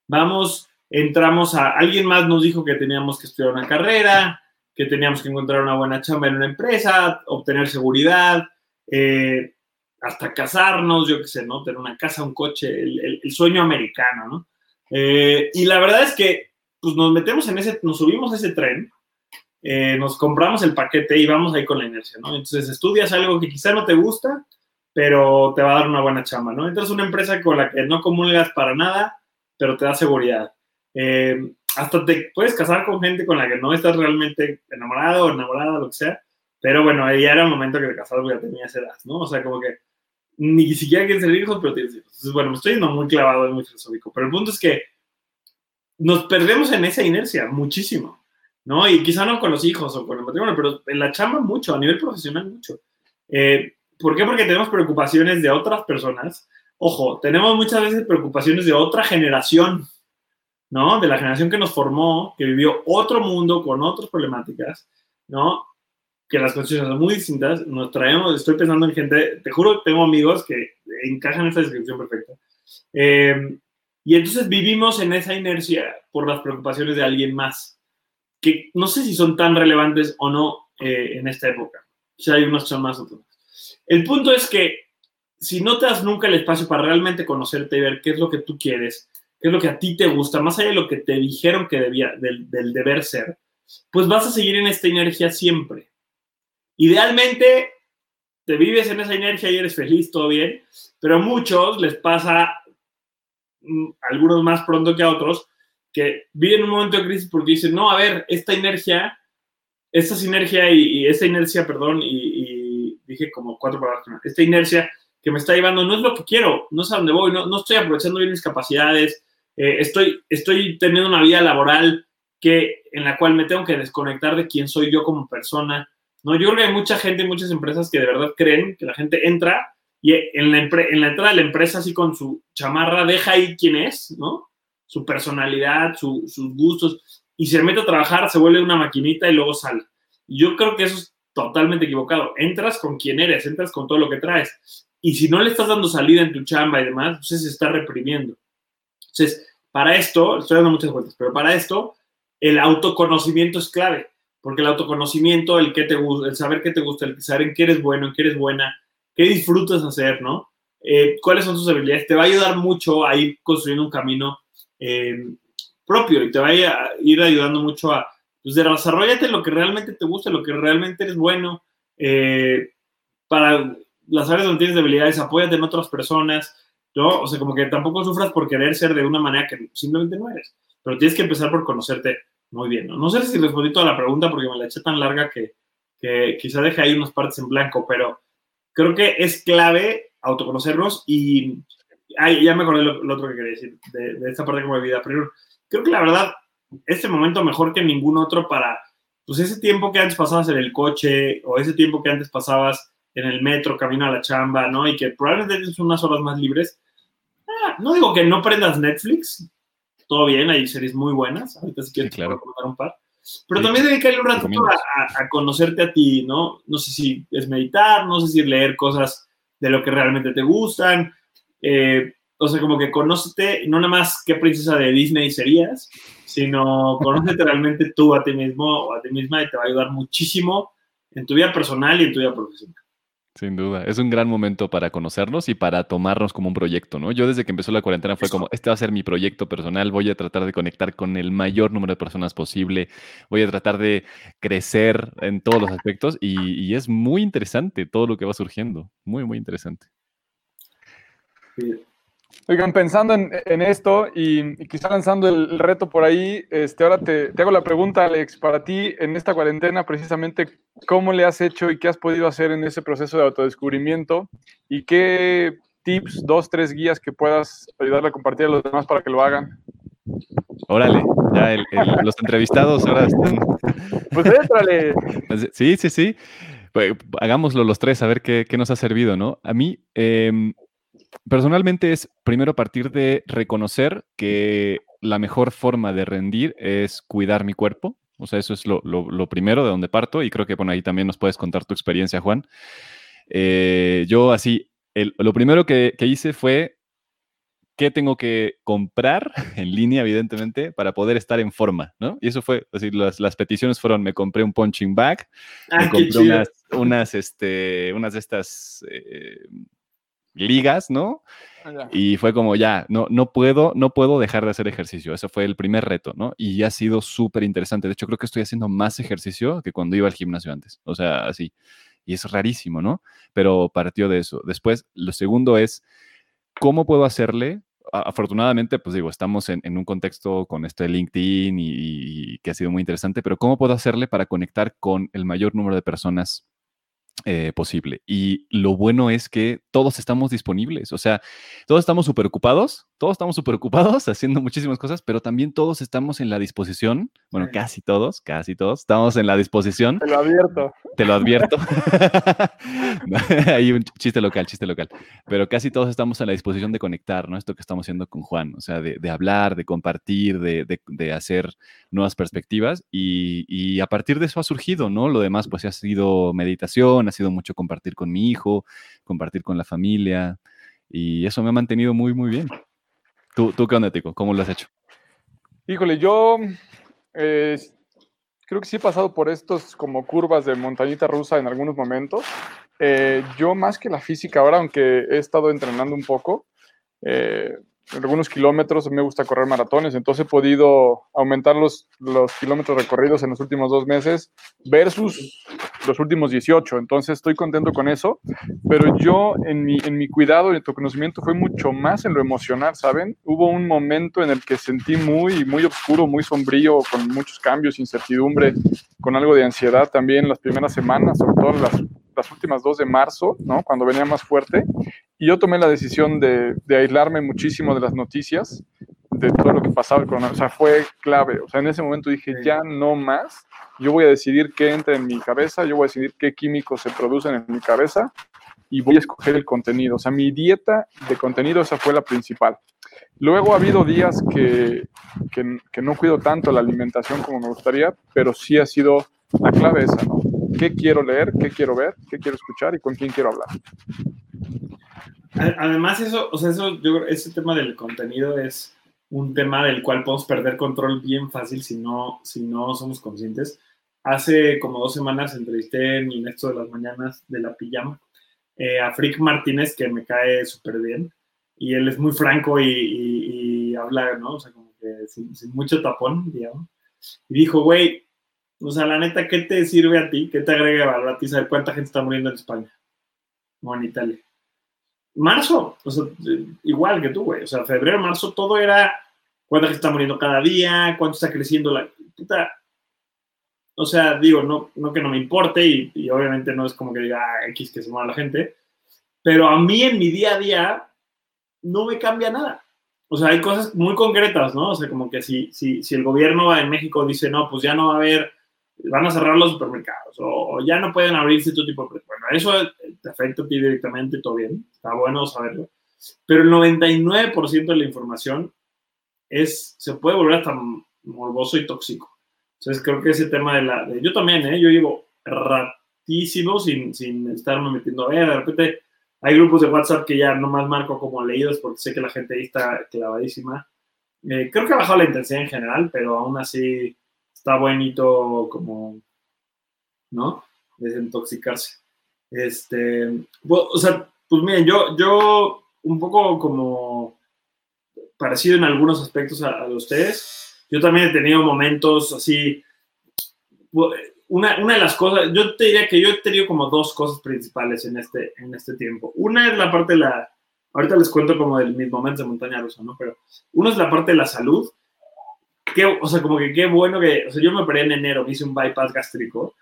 S3: Vamos, entramos a, alguien más nos dijo que teníamos que estudiar una carrera, que teníamos que encontrar una buena chamba en una empresa, obtener seguridad, eh, hasta casarnos, yo qué sé, ¿no? Tener una casa, un coche, el, sueño americano, ¿no? Eh, y la verdad es que, pues nos metemos en ese, nos subimos a ese tren, eh, nos compramos el paquete y vamos ahí con la inercia, ¿no? Entonces estudias algo que quizá no te gusta, pero te va a dar una buena chamba, ¿no? Entras a una empresa con la que no comulgas para nada, pero te da seguridad. hasta te puedes casar con gente con la que no estás realmente enamorado o enamorada, lo que sea, pero bueno, ya era el momento que te casabas, ya tenías edad, ¿no? O sea, como que ni siquiera quieres tener hijos, pero tienes hijos. Entonces, bueno, me estoy yendo muy clavado y muy filosófico. Pero el punto es que nos perdemos en esa inercia muchísimo, ¿no? Y quizá no con los hijos o con el matrimonio, pero en la chamba mucho, a nivel profesional mucho. Eh, ¿Por qué? Porque tenemos preocupaciones de otras personas. Ojo, tenemos muchas veces preocupaciones de otra generación, ¿no? De la generación que nos formó, que vivió otro mundo con otras problemáticas, ¿no? que las condiciones son muy distintas, nos traemos, estoy pensando en gente, te juro, tengo amigos que encajan en esta descripción perfecta. Eh, y entonces vivimos en esa inercia por las preocupaciones de alguien más, que no sé si son tan relevantes o no eh, en esta época. Si hay unos son más otros. El punto es que si no te das nunca el espacio para realmente conocerte y ver qué es lo que tú quieres, qué es lo que a ti te gusta, más allá de lo que te dijeron que debía, del, deber ser, pues vas a seguir en esta inercia siempre. Idealmente, te vives en esa inercia y eres feliz, todo bien, pero a muchos les pasa, mm, algunos más pronto que a otros, que viven un momento de crisis porque dicen, no, a ver, esta inercia, esta sinergia y, esta inercia, perdón, y, dije como cuatro palabras, esta inercia que me está llevando no es lo que quiero, no sé a dónde voy, no, no estoy aprovechando bien mis capacidades, eh, estoy, estoy teniendo una vida laboral que, en la cual me tengo que desconectar de quién soy yo como persona, ¿no? Yo creo que hay mucha gente, muchas empresas que de verdad creen que la gente entra y en la, en la entrada de la empresa, así con su chamarra, deja ahí quién es, ¿no? Su personalidad, sus gustos, y se mete a trabajar, se vuelve una maquinita y luego sale. Yo creo que eso es totalmente equivocado. Entras con quién eres, entras con todo lo que traes. Y si no le estás dando salida en tu chamba y demás, pues se está reprimiendo. Entonces, para esto, estoy dando muchas vueltas, pero para esto, el autoconocimiento es clave. Porque el autoconocimiento, el, que te, el saber qué te gusta, el saber en qué eres bueno, en qué eres buena, qué disfrutas hacer, ¿no? Eh, cuáles son tus habilidades, te va a ayudar mucho a ir construyendo un camino eh, propio y te va a ir ayudando mucho a, pues, desarrollarte lo que realmente te gusta, lo que realmente eres bueno. Eh, para las áreas donde tienes debilidades, apóyate en otras personas, ¿no? O sea, como que tampoco sufras por querer ser de una manera que simplemente no eres, pero tienes que empezar por conocerte muy bien, ¿no? No sé si respondí toda la pregunta porque me la eché tan larga que, que quizá deje ahí unas partes en blanco, pero creo que es clave autoconocernos y ay, ya me acordé lo, lo, otro que quería decir de, esta parte como de vida. Pero creo que la verdad, este momento mejor que ningún otro para pues ese tiempo que antes pasabas en el coche o ese tiempo que antes pasabas en el metro, camino a la chamba, ¿no? Y que probablemente tienes unas horas más libres. Ah, no digo que no prendas Netflix, todo bien, hay series muy buenas, ahorita si quieres
S1: claro.
S3: contar un par. Pero también dedicarle un rato a, a, conocerte a ti, ¿no? No sé si es meditar, no sé si leer cosas de lo que realmente te gustan. Eh, o sea, como que conócete, no nada más qué princesa de Disney serías, sino conócete realmente tú a ti mismo o a ti misma y te va a ayudar muchísimo en tu vida personal y en tu vida profesional.
S1: Sin duda, es un gran momento para conocernos y para tomarnos como un proyecto, ¿no? Yo desde que empezó la cuarentena fue como, este va a ser mi proyecto personal, voy a tratar de conectar con el mayor número de personas posible, voy a tratar de crecer en todos los aspectos y, es muy interesante todo lo que va surgiendo, muy, muy interesante.
S2: Sí. Oigan, pensando en, esto y, quizá lanzando el, reto por ahí, este, ahora te, hago la pregunta, Alex, para ti en esta cuarentena, precisamente, ¿cómo le has hecho y qué has podido hacer en ese proceso de autodescubrimiento? ¿Y qué tips, dos, tres guías que puedas ayudarle a compartir a los demás para que lo hagan?
S1: Órale, ya los entrevistados ahora están...
S2: Pues éntrale.
S1: Sí, sí, sí. Pues, hagámoslo los tres, a ver qué, qué nos ha servido, ¿no? A mí... Eh, personalmente es primero partir de reconocer que la mejor forma de rendir es cuidar mi cuerpo. O sea, eso es lo, primero de donde parto y creo que bueno, ahí también nos puedes contar tu experiencia, Juan. Eh, yo así, lo primero que, hice fue qué tengo que comprar en línea, evidentemente, para poder estar en forma, ¿no? Y eso fue, así, las, las peticiones fueron, me compré un punching bag, me compré unas, unas, este, unas de estas... Eh, ligas, ¿no? Y fue como ya, no, no puedo, no puedo dejar de hacer ejercicio. Ese fue el primer reto, ¿no? Y ha sido súper interesante. De hecho, creo que estoy haciendo más ejercicio que cuando iba al gimnasio antes. O sea, así. Y es rarísimo, ¿no? Pero partió de eso. Después, lo segundo es, ¿cómo puedo hacerle? Afortunadamente, pues digo, estamos en, un contexto con este LinkedIn y que ha sido muy interesante, pero ¿cómo puedo hacerle para conectar con el mayor número de personas eh, posible. Y lo bueno es que todos estamos disponibles, o sea, todos estamos súper ocupados, todos estamos súper ocupados haciendo muchísimas cosas, pero también todos estamos en la disposición, bueno, casi todos, casi todos, estamos en la disposición.
S2: Te lo advierto.
S1: Te lo advierto. Hay un chiste local, chiste local, pero casi todos estamos en la disposición de conectar, ¿no? Esto que estamos haciendo con Juan, o sea, de, hablar, de compartir, de, de, hacer nuevas perspectivas y, y a partir de eso ha surgido, ¿no? Lo demás pues ha sido meditación, ha sido mucho compartir con mi hijo, compartir con la familia, y eso me ha mantenido muy, muy bien. ¿Tú, tú qué onda, Tico? ¿Cómo lo has hecho?
S2: Híjole, yo eh, creo que sí he pasado por estos como curvas de montañita rusa en algunos momentos. Eh, yo más que la física ahora, aunque he estado entrenando un poco, eh, algunos kilómetros, me gusta correr maratones, entonces he podido aumentar los, los kilómetros recorridos en los últimos dos meses versus los últimos 18, entonces estoy contento con eso, pero yo en mi, en mi cuidado y en tu conocimiento fue mucho más en lo emocional, ¿saben? Hubo un momento en el que sentí muy, muy oscuro, muy sombrío, con muchos cambios, incertidumbre, con algo de ansiedad también las primeras semanas, sobre todo las, las últimas dos de marzo, ¿no? Cuando venía más fuerte, y yo tomé la decisión de, de, aislarme muchísimo de las noticias, de todo lo que pasaba con O sea, fue clave. O sea, en ese momento dije, ya no más. Yo voy a decidir qué entra en mi cabeza, yo voy a decidir qué químicos se producen en mi cabeza y voy a escoger el contenido. O sea, mi dieta de contenido, esa fue la principal. Luego ha habido días que, que, que no cuido tanto la alimentación como me gustaría, pero sí ha sido la clave esa, ¿no? ¿Qué quiero leer? ¿Qué quiero ver? ¿Qué quiero escuchar? ¿Y con quién quiero hablar?
S3: Además, eso, o sea, eso, yo, ese tema del contenido es un tema del cual podemos perder control bien fácil si no, si no somos conscientes. Hace como dos semanas entrevisté en el Nexo de las Mañanas de la Pijama eh, a Frick Martínez, que me cae súper bien, y él es muy franco y, habla, ¿no? O sea, como que sin, sin mucho tapón, digamos. Y dijo, güey, o sea, la neta, ¿qué te sirve a ti? ¿Qué te agrega valor a ti saber cuánta gente está muriendo en España? O en Italia marzo, o sea, igual que tú, güey. O sea, febrero, marzo, todo era cuánta gente está muriendo cada día, cuánto está creciendo la puta. O sea, digo, no, no que no me importe y, obviamente no es como que diga ah, X que se muera la gente, pero a mí en mi día a día no me cambia nada. O sea, hay cosas muy concretas, ¿no? O sea, como que si, si, si el gobierno en México dice, no, pues ya no va a haber van a cerrar los supermercados o, ya no pueden abrirse tu tipo de... Bueno, eso te afecta a ti directamente, todo bien, está bueno saberlo. Pero el 99% de la información es, se puede volver hasta morboso y tóxico. Entonces creo que ese tema de la... yo también, ¿eh? Yo llevo ratísimo sin, sin estarme metiendo a ver, de repente hay grupos de WhatsApp que ya nomás marco como leídos porque sé que la gente ahí está clavadísima. Eh, creo que ha bajado la intensidad en general, pero aún así está bonito como, ¿no? Desintoxicarse. Este, o sea, pues miren, yo, yo un poco como parecido en algunos aspectos a, a ustedes. Yo también he tenido momentos así, una, una, de las cosas, yo te diría que yo he tenido como dos cosas principales en este, en este tiempo. Una es la parte de la, ahorita les cuento como de mis momentos de montaña rusa, ¿no? Pero uno es la parte de la salud. Que, o sea, como que qué bueno que, o sea, yo me operé en enero, me hice un bypass gástrico,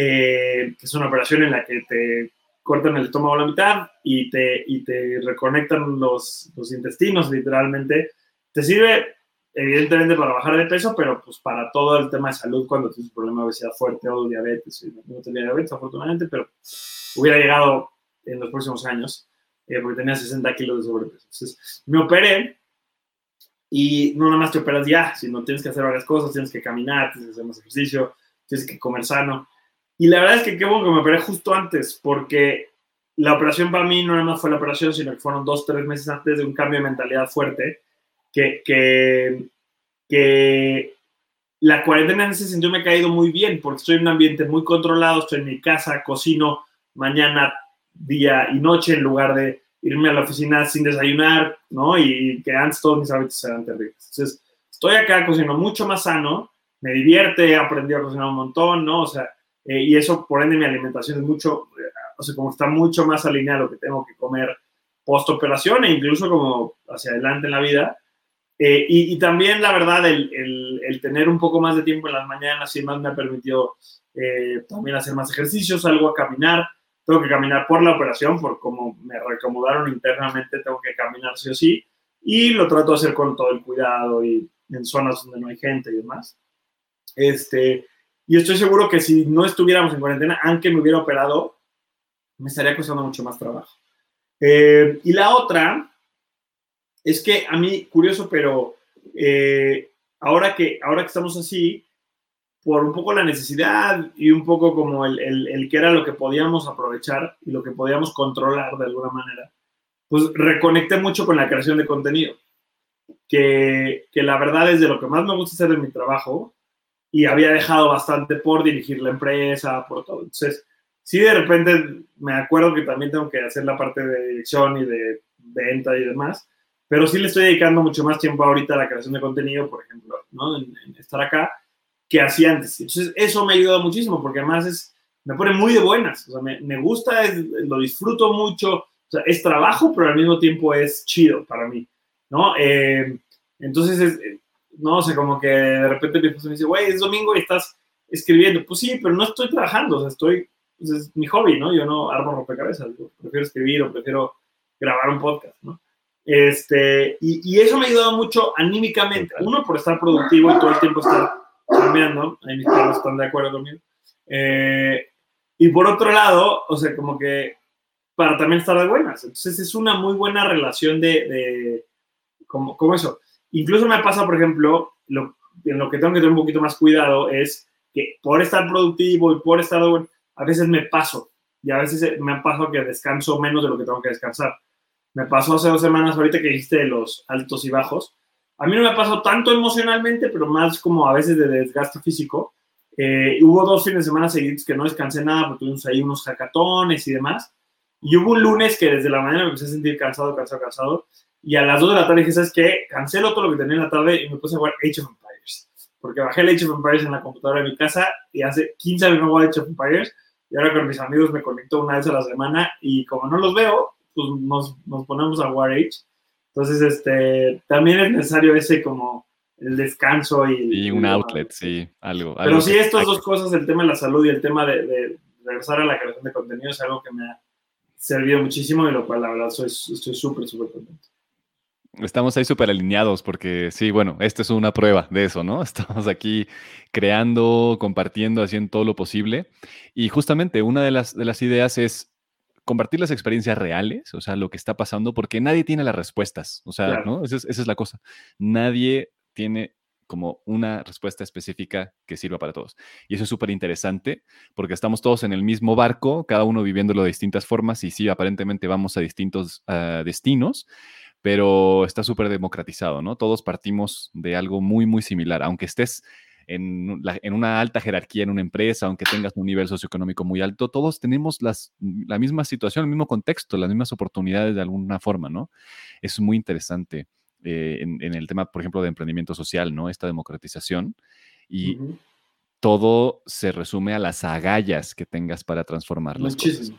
S3: eh, que es una operación en la que te cortan el estómago a la mitad y te, y te reconectan los, los intestinos, literalmente. Te sirve evidentemente para bajar de peso, pero pues para todo el tema de salud cuando tienes un problema de obesidad fuerte o diabetes. No tenía diabetes, afortunadamente, pero hubiera llegado en los próximos años eh, porque tenía 60 kilos de sobrepeso. Entonces, me operé y no nada más te operas ya, sino tienes que hacer varias cosas, tienes que caminar, tienes que hacer más ejercicio, tienes que comer sano. Y la verdad es que qué bueno que me operé justo antes, porque la operación para mí no nada más fue la operación, sino que fueron dos, tres meses antes de un cambio de mentalidad fuerte que, que, que la cuarentena en ese sentido me ha caído muy bien porque estoy en un ambiente muy controlado, estoy en mi casa, cocino mañana, día y noche en lugar de irme a la oficina sin desayunar, ¿no? Y que antes todos mis hábitos eran terribles. Entonces, estoy acá cocinando mucho más sano, me divierte, he aprendido a cocinar un montón, ¿no? O sea, eh, y eso, por ende, mi alimentación es mucho, eh, o sea, como está mucho más alineado a lo que tengo que comer post operación e incluso como hacia adelante en la vida, eh, y, también, la verdad, el, el, tener un poco más de tiempo en las mañanas y más me ha permitido eh, también hacer más ejercicios, algo a caminar. Tengo que caminar por la operación, por como me reacomodaron internamente, tengo que caminar sí o sí. Y lo trato de hacer con todo el cuidado y en zonas donde no hay gente y demás. Este, y estoy seguro que si no estuviéramos en cuarentena, aunque me hubiera operado, me estaría costando mucho más trabajo. Eh, y la otra es que a mí, curioso, pero eh, ahora, que, ahora que estamos así, por un poco la necesidad y un poco como el, el, que era lo que podíamos aprovechar y lo que podíamos controlar de alguna manera, pues reconecté mucho con la creación de contenido, que, que la verdad es de lo que más me gusta hacer en mi trabajo y había dejado bastante por dirigir la empresa, por todo. Entonces, sí, de repente me acuerdo que también tengo que hacer la parte de dirección y de venta y demás, pero sí le estoy dedicando mucho más tiempo ahorita a la creación de contenido, por ejemplo, ¿no? En, estar acá, que hacía antes. Entonces, eso me ha ayudado muchísimo, porque además es, me pone muy de buenas, o sea, me, me gusta, lo disfruto mucho, o sea, es trabajo, pero al mismo tiempo es chido para mí, ¿no? Eh, entonces, es, no sé, como que de repente mi esposa me dice, güey, es domingo y estás escribiendo. Pues sí, pero no estoy trabajando, o sea, estoy, pues es mi hobby, ¿no? Yo no armo rompecabezas, prefiero escribir o prefiero grabar un podcast, ¿no? Este, y, eso me ha ayudado mucho anímicamente. Uno, por estar productivo y todo el tiempo estar cambiando. Ahí mis padres están de acuerdo conmigo. Eh, y por otro lado, o sea, como que para también estar de buenas. Entonces es una muy buena relación de, de como, como, eso. Incluso me pasa, por ejemplo, lo, en lo que tengo que tener un poquito más cuidado es que por estar productivo y por estar a veces me paso. Y a veces me ha pasado que descanso menos de lo que tengo que descansar me pasó hace dos semanas, ahorita que dijiste de los altos y bajos. A mí no me pasó tanto emocionalmente, pero más como a veces de desgaste físico. Eh, hubo dos fines de semana seguidos que no descansé nada, porque tuvimos ahí unos hackatones y demás. Y hubo un lunes que desde la mañana me empecé a sentir cansado, cansado, cansado. Y a las dos de la tarde dije, ¿sabes qué? Cancelo todo lo que tenía en la tarde y me puse a jugar Age of Empires. Porque bajé el Age of Empires en la computadora de mi casa y hace 15 años no juego Age of Empires. Y ahora con mis amigos me conecto una vez a la semana y como no los veo, pues nos, nos ponemos a War Age. Entonces, este, también es necesario ese como el descanso y...
S1: Y un outlet, sí, algo.
S3: Pero sí, estas dos cosas, el tema de la salud y el tema de, regresar a la creación de contenido es algo que me ha servido muchísimo y lo cual la verdad soy, estoy súper, súper contento.
S1: Estamos ahí súper alineados porque sí, bueno, esta es una prueba de eso, ¿no? Estamos aquí creando, compartiendo, haciendo todo lo posible. Y justamente una de las, de las ideas es compartir las experiencias reales, o sea, lo que está pasando, porque nadie tiene las respuestas, o sea, ¿no? Esa es, esa es la cosa. Nadie tiene como una respuesta específica que sirva para todos. Y eso es súper interesante porque estamos todos en el mismo barco, cada uno viviéndolo de distintas formas y sí, aparentemente vamos a distintos ah, destinos, pero está súper democratizado, ¿no? Todos partimos de algo muy, muy similar, aunque estés en, en, una alta jerarquía en una empresa, aunque tengas un nivel socioeconómico muy alto, todos tenemos las, la misma situación, el mismo contexto, las mismas oportunidades de alguna forma, ¿no? Es muy interesante. Eh, en, el tema, por ejemplo, de emprendimiento social, ¿no? Esta democratización. Y todo se resume a las agallas que tengas para transformar las cosas.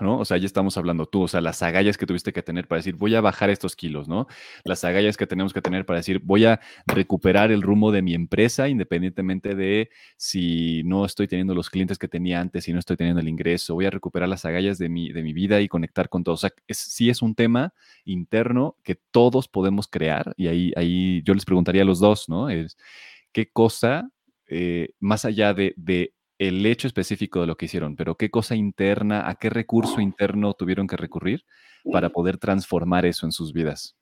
S1: ¿No? O sea, ya estamos hablando tú, o sea, las agallas que tuviste que tener para decir, voy a bajar estos kilos, ¿no? Las agallas que tenemos que tener para decir, voy a recuperar el rumbo de mi empresa, independientemente de si no estoy teniendo los clientes que tenía antes, si no estoy teniendo el ingreso, voy a recuperar las agallas de mi, de mi vida y conectar con todos. O sea, es, sí es un tema interno que todos podemos crear y ahí, ahí yo les preguntaría a los dos, ¿no? Es, ¿Qué cosa, eh, más allá de, de el hecho específico de lo que hicieron, pero qué cosa interna, a qué recurso interno tuvieron que recurrir para poder transformar eso en sus vidas.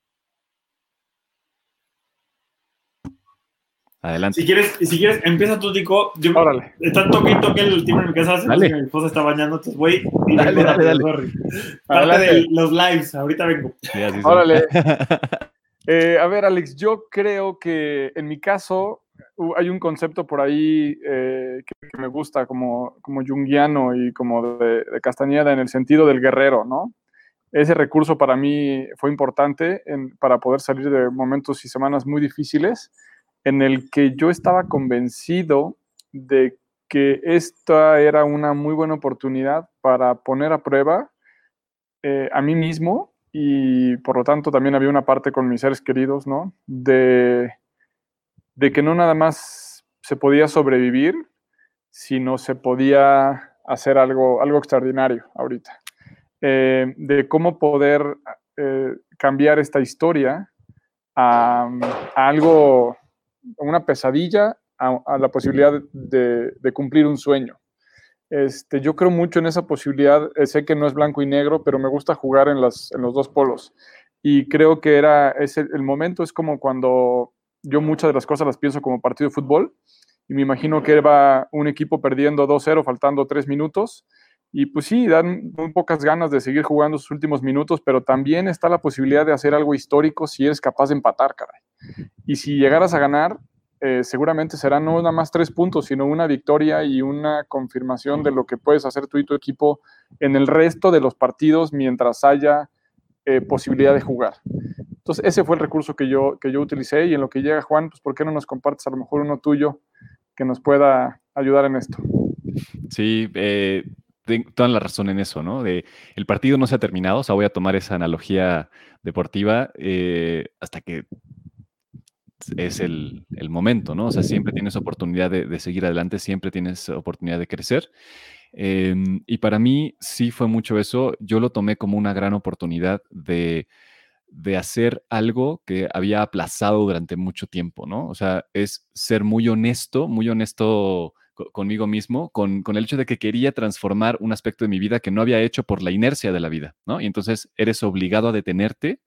S1: Adelante.
S3: Si quieres, si quieres, empieza tú, Tico. Yo, Órale. Está toque que el último en mi casa, mi esposa está bañando, entonces voy y dale, dale, dale. Parte de los lives, ahorita vengo.
S2: Órale. Eh, a ver, Alex, yo creo que en mi caso hay un concepto por ahí eh, que, me gusta como, como junguiano y como de, Castañeda en el sentido del guerrero, ¿no? Ese recurso para mí fue importante para poder salir de momentos y semanas muy difíciles en el que yo estaba convencido de que esta era una muy buena oportunidad para poner a prueba eh, a mí mismo y por lo tanto también había una parte con mis seres queridos, ¿no? De de que no nada más se podía sobrevivir, sino se podía hacer algo, algo extraordinario ahorita. Eh, de cómo poder eh, cambiar esta historia a, algo, una pesadilla, a, la posibilidad de, cumplir un sueño. Este, yo creo mucho en esa posibilidad, eh, sé que no es blanco y negro, pero me gusta jugar en, las, en los dos polos. Y creo que era ese, el momento, es como cuando yo muchas de las cosas las pienso como partido de fútbol y me imagino que va un equipo perdiendo 2-0, faltando 3 minutos. Y pues sí, dan muy pocas ganas de seguir jugando sus últimos minutos, pero también está la posibilidad de hacer algo histórico si eres capaz de empatar, caray. Y si llegaras a ganar, eh, seguramente serán no nada más tres puntos, sino una victoria y una confirmación de lo que puedes hacer tú y tu equipo en el resto de los partidos mientras haya eh, posibilidad de jugar. Entonces, ese fue el recurso que yo, que yo utilicé y en lo que llega Juan, pues, ¿por qué no nos compartes a lo mejor uno tuyo que nos pueda ayudar en esto?
S1: Sí, eh, tengo toda la razón en eso, ¿no? De, el partido no se ha terminado, o sea, voy a tomar esa analogía deportiva eh, hasta que es el, momento, ¿no? O sea, siempre tienes oportunidad de, de, seguir adelante, siempre tienes oportunidad de crecer. Em, y para mí sí fue mucho eso. Yo lo tomé como una gran oportunidad de de hacer algo que había aplazado durante mucho tiempo, ¿no? O sea, es ser muy honesto, muy honesto conmigo mismo, con, el hecho de que quería transformar un aspecto de mi vida que no había hecho por la inercia de la vida, ¿no? Y entonces eres obligado a detenerte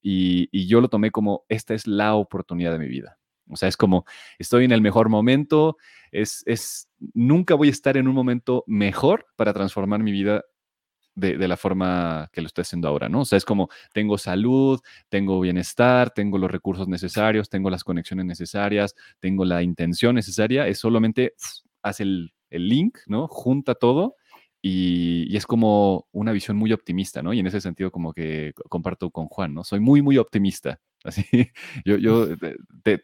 S1: y, yo lo tomé como, esta es la oportunidad de mi vida. O sea, es como, estoy en el mejor momento, es, es, nunca voy a estar en un momento mejor para transformar mi vida de, la forma que lo estoy haciendo ahora, ¿no? O sea, es como tengo salud, tengo bienestar, tengo los recursos necesarios, tengo las conexiones necesarias, tengo la intención necesaria, es solamente hace el, link, ¿no? Junta todo y, y, es como una visión muy optimista, ¿no? Y en ese sentido como que comparto con Juan, ¿no? Soy muy, muy optimista Así, yo, yo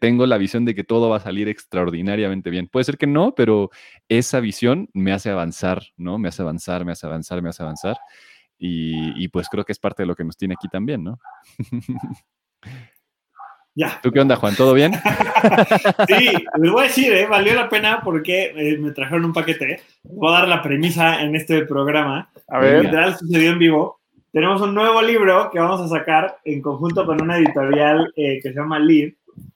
S1: tengo la visión de que todo va a salir extraordinariamente bien. Puede ser que no, pero esa visión me hace avanzar, ¿no? Me hace avanzar, me hace avanzar, me hace avanzar. Y, pues creo que es parte de lo que nos tiene aquí también, ¿no?
S3: Ya.
S1: ¿Tú qué onda, Juan? ¿Todo bien?
S3: sí, les voy a decir, ¿eh? valió la pena porque eh, me trajeron un paquete. Voy a dar la premisa en este programa. A ver. Literal sucedió en vivo. tenemos un nuevo libro que vamos a sacar en conjunto con una editorial eh, que se llama Lead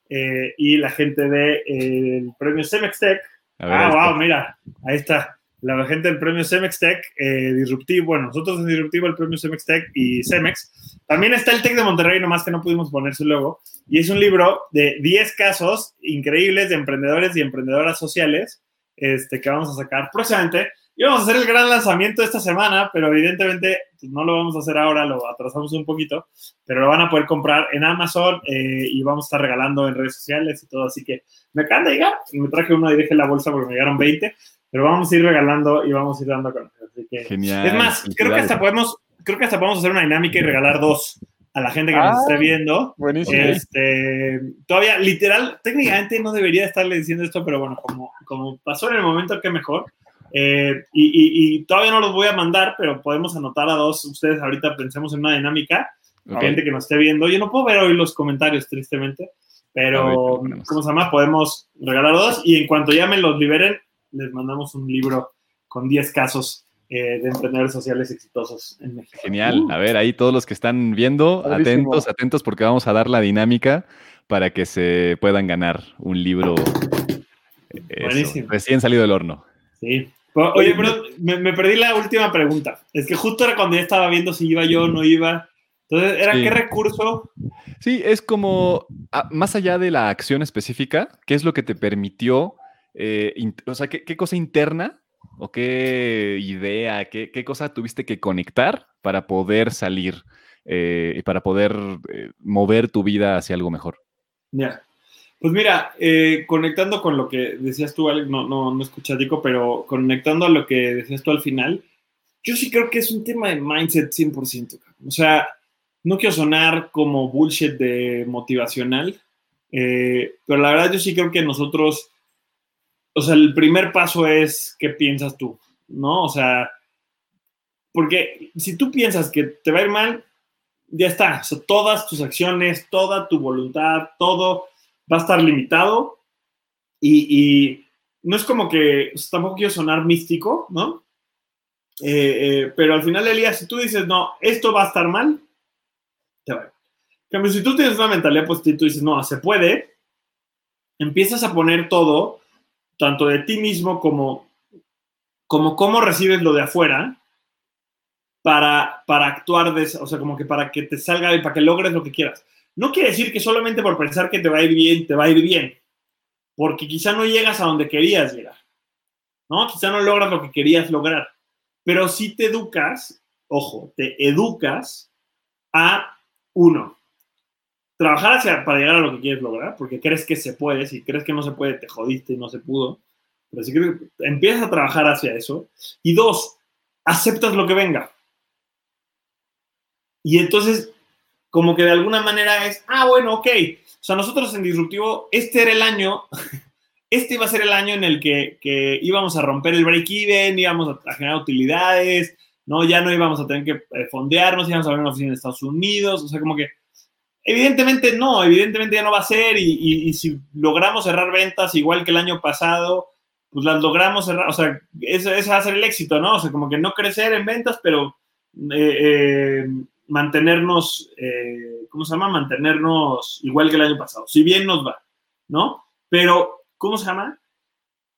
S3: eh, y la gente del de, eh, premio Semextech. Ah, wow, mira, ahí está. La gente del premio Semextech, Disruptivo, bueno, nosotros en Disruptivo, el premio Semextech y Cemex. También está el Tech de Monterrey, nomás que no pudimos poner su logo. Y es un libro de 10 casos increíbles de emprendedores y emprendedoras sociales este, que vamos a sacar próximamente íbamos a hacer el gran lanzamiento esta semana, pero evidentemente pues, no lo vamos a hacer ahora, lo atrasamos un poquito, pero lo van a poder comprar en Amazon eh, y vamos a estar regalando en redes sociales y todo. Así que me acaban de llegar, me traje uno y dejé la bolsa porque me llegaron 20, pero vamos a ir regalando y vamos a ir dando con Así que,
S1: Genial.
S3: Es más, creo que hasta podemos, creo que hasta podemos hacer una dinámica y regalar dos a la gente que nos esté ah, viendo.
S2: Buenísimo.
S3: Este, todavía, literal, técnicamente no debería estarle diciendo esto, pero bueno, como, como pasó en el momento, que mejor. Eh, y, todavía no los voy a mandar, pero podemos anotar a dos. Ustedes ahorita pensemos en una dinámica. gente que nos esté viendo. Yo no puedo ver hoy los comentarios, tristemente. Pero, ¿cómo se llama? Podemos regalar dos. Y en cuanto ya me los liberen, les mandamos un libro con 10 casos eh, de emprendedores sociales exitosos en México.
S1: Genial. Uh. A ver, ahí todos los que están viendo, atentos, atentos, porque vamos a dar la dinámica para que se puedan ganar un libro recién salido del horno.
S3: Sí. Oye, pero me, perdí la última pregunta. Es que justo era cuando ya estaba viendo si iba yo o no iba. Entonces, ¿era qué recurso?
S1: Sí, es como, más allá de la acción específica, ¿qué es lo que te permitió, eh, o sea, ¿qué, cosa interna o qué idea, qué, cosa tuviste que conectar para poder salir eh, y para poder eh, mover tu vida hacia algo mejor?
S3: Ya. Pues mira, eh, conectando con lo que decías tú, Alex, no, no, no escuchadico, pero conectando a lo que decías tú al final, yo sí creo que es un tema de mindset 100%. O sea, no quiero sonar como bullshit de motivacional, eh, pero la verdad yo sí creo que nosotros, o sea, el primer paso es qué piensas tú, ¿no? O sea, porque si tú piensas que te va a ir mal, ya está. O sea, todas tus acciones, toda tu voluntad, todo va a estar limitado y, no es como que, tampoco quiero sonar místico, ¿no? Eh, eh, pero al final del día, si tú dices, no, esto va a estar mal, te va. Cambio, si tú tienes una mentalidad positiva y tú dices, no, se puede, empiezas a poner todo, tanto de ti mismo como, como cómo recibes lo de afuera, para, para actuar, de, o sea, como que para que te salga y para que logres lo que quieras. No quiere decir que solamente por pensar que te va a ir bien, te va a ir bien, porque quizá no llegas a donde querías llegar, ¿no? Quizá no logras lo que querías lograr, pero si te educas, ojo, te educas a uno, trabajar hacia, para llegar a lo que quieres lograr, porque crees que se puede, si crees que no se puede, te jodiste y no se pudo, pero si empiezas a trabajar hacia eso, y dos, aceptas lo que venga. Y entonces como que de alguna manera es, ah, bueno, ok. O sea, nosotros en Disruptivo, este era el año, este iba a ser el año en el que, íbamos a romper el break-even, íbamos a, generar utilidades, ¿no? Ya no íbamos a tener que eh, fondearnos, íbamos a ver una oficina en Estados Unidos, o sea, como que, evidentemente no, evidentemente ya no va a ser, y, si logramos cerrar ventas igual que el año pasado, pues las logramos cerrar, o sea, ese, va a ser el éxito, ¿no? O sea, como que no crecer en ventas, pero... Eh, eh, mantenernos, eh, ¿cómo se llama? Mantenernos igual que el año pasado, si bien nos va, ¿no? Pero, ¿cómo se llama?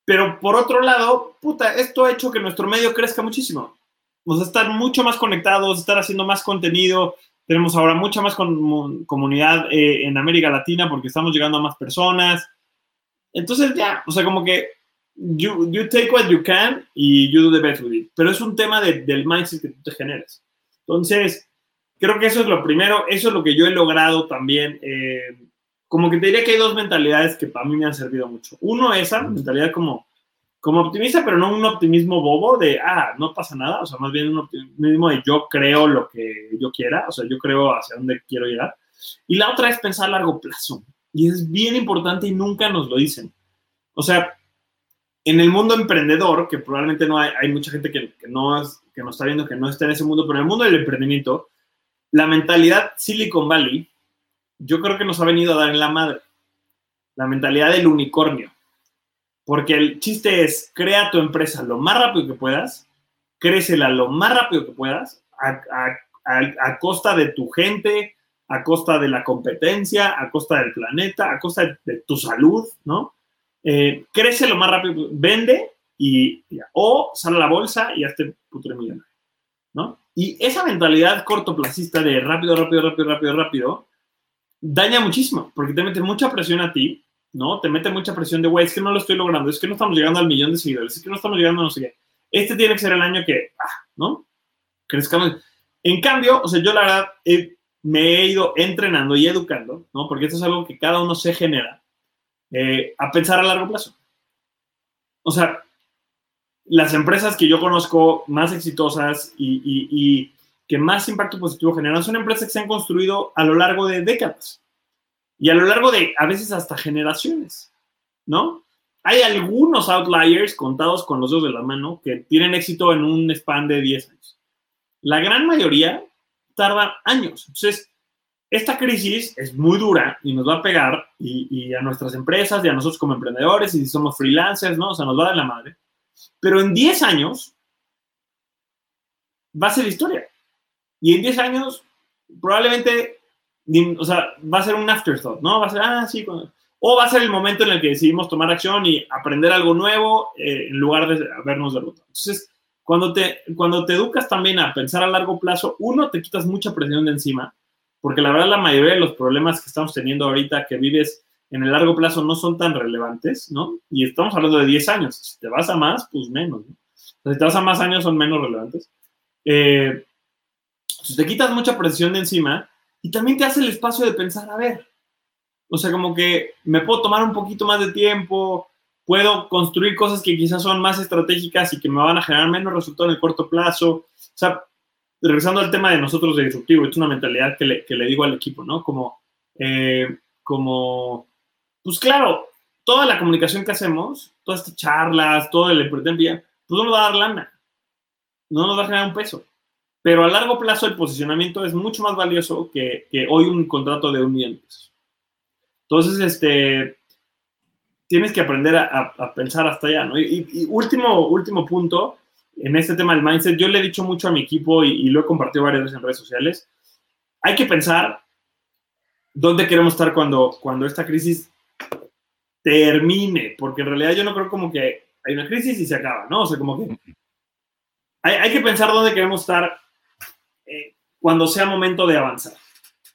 S3: Pero por otro lado, puta, esto ha hecho que nuestro medio crezca muchísimo. Vamos a estar mucho más conectados, estar haciendo más contenido. Tenemos ahora mucha más comunidad eh, en América Latina porque estamos llegando a más personas. Entonces, ya, o sea, como que you, you take what you can y you do the best with it. Pero es un tema del mindset que tú te generas. Entonces, Creo que eso es lo primero, eso es lo que yo he logrado también. Eh, como que te diría que hay dos mentalidades que para mí me han servido mucho. Uno, esa mentalidad como, como optimista, pero no un optimismo bobo de, ah, no pasa nada, o sea, más bien un optimismo de yo creo lo que yo quiera, o sea, yo creo hacia dónde quiero llegar. Y la otra es pensar a largo plazo. Y es bien importante y nunca nos lo dicen. O sea, en el mundo emprendedor, que probablemente no hay, hay mucha gente que, que, no es, que nos está viendo que no está en ese mundo, pero en el mundo del emprendimiento, la mentalidad Silicon Valley, yo creo que nos ha venido a dar en la madre. La mentalidad del unicornio. Porque el chiste es, crea tu empresa lo más rápido que puedas, crécela lo más rápido que puedas, a, costa de tu gente, a costa de la competencia, a costa del planeta, a costa de, tu salud, ¿no? Eh, crece lo más rápido, vende y, o sale a la bolsa y hazte putre millonario, ¿no? Y esa mentalidad cortoplacista de rápido, rápido, rápido, rápido, rápido, daña muchísimo, porque te mete mucha presión a ti, ¿no? Te mete mucha presión de, güey, es que no lo estoy logrando, es que no estamos llegando al millón de seguidores, es que no estamos llegando a no sé qué. Este tiene que ser el año que, ah, ¿no? Crezcamos. En cambio, o sea, yo la verdad me he ido entrenando y educando, ¿no? Porque esto es algo que cada uno se genera, eh, a pensar a largo plazo. O sea, las empresas que yo conozco más exitosas y, que más impacto positivo generan son empresas que se han construido a lo largo de décadas y a lo largo de a veces hasta generaciones, ¿no? Hay algunos outliers contados con los dedos de la mano que tienen éxito en un span de 10 años. La gran mayoría tarda años. Entonces, esta crisis es muy dura y nos va a pegar y, y, a nuestras empresas y a nosotros como emprendedores y si somos freelancers, ¿no? O sea, nos va dar la madre. Pero en 10 años va a ser historia. Y en 10 años probablemente, o sea, va a ser un afterthought, ¿no? Va a ser, ah, sí, o va a ser el momento en el que decidimos tomar acción y aprender algo nuevo eh, en lugar de vernos derrotados. Entonces, cuando te, cuando te educas también a pensar a largo plazo, uno, te quitas mucha presión de encima, porque la verdad la mayoría de los problemas que estamos teniendo ahorita que vives en el largo plazo no son tan relevantes, ¿no? Y estamos hablando de 10 años. Si te vas a más, pues menos, ¿no? Si te vas a más años, son menos relevantes. Eh, te quitas mucha presión de encima y también te hace el espacio de pensar, a ver, o sea, como que me puedo tomar un poquito más de tiempo, puedo construir cosas que quizás son más estratégicas y que me van a generar menos resultados en el corto plazo. O sea, regresando al tema de nosotros de disruptivo, es una mentalidad que le, que le digo al equipo, ¿no? Como, eh, como pues claro, toda la comunicación que hacemos, todas estas charlas, todo el emprendimiento, pues no nos va a dar lana, no nos va a generar un peso. Pero a largo plazo el posicionamiento es mucho más valioso que, hoy un contrato de un millón. Entonces, este, tienes que aprender a, pensar hasta allá, ¿no? Y, último, último punto, en este tema del mindset, yo le he dicho mucho a mi equipo y, y, lo he compartido varias veces en redes sociales, hay que pensar dónde queremos estar cuando, cuando esta crisis termine, porque en realidad yo no creo como que hay una crisis y se acaba, ¿no? O sea, como que hay, que pensar dónde queremos estar cuando sea momento de avanzar,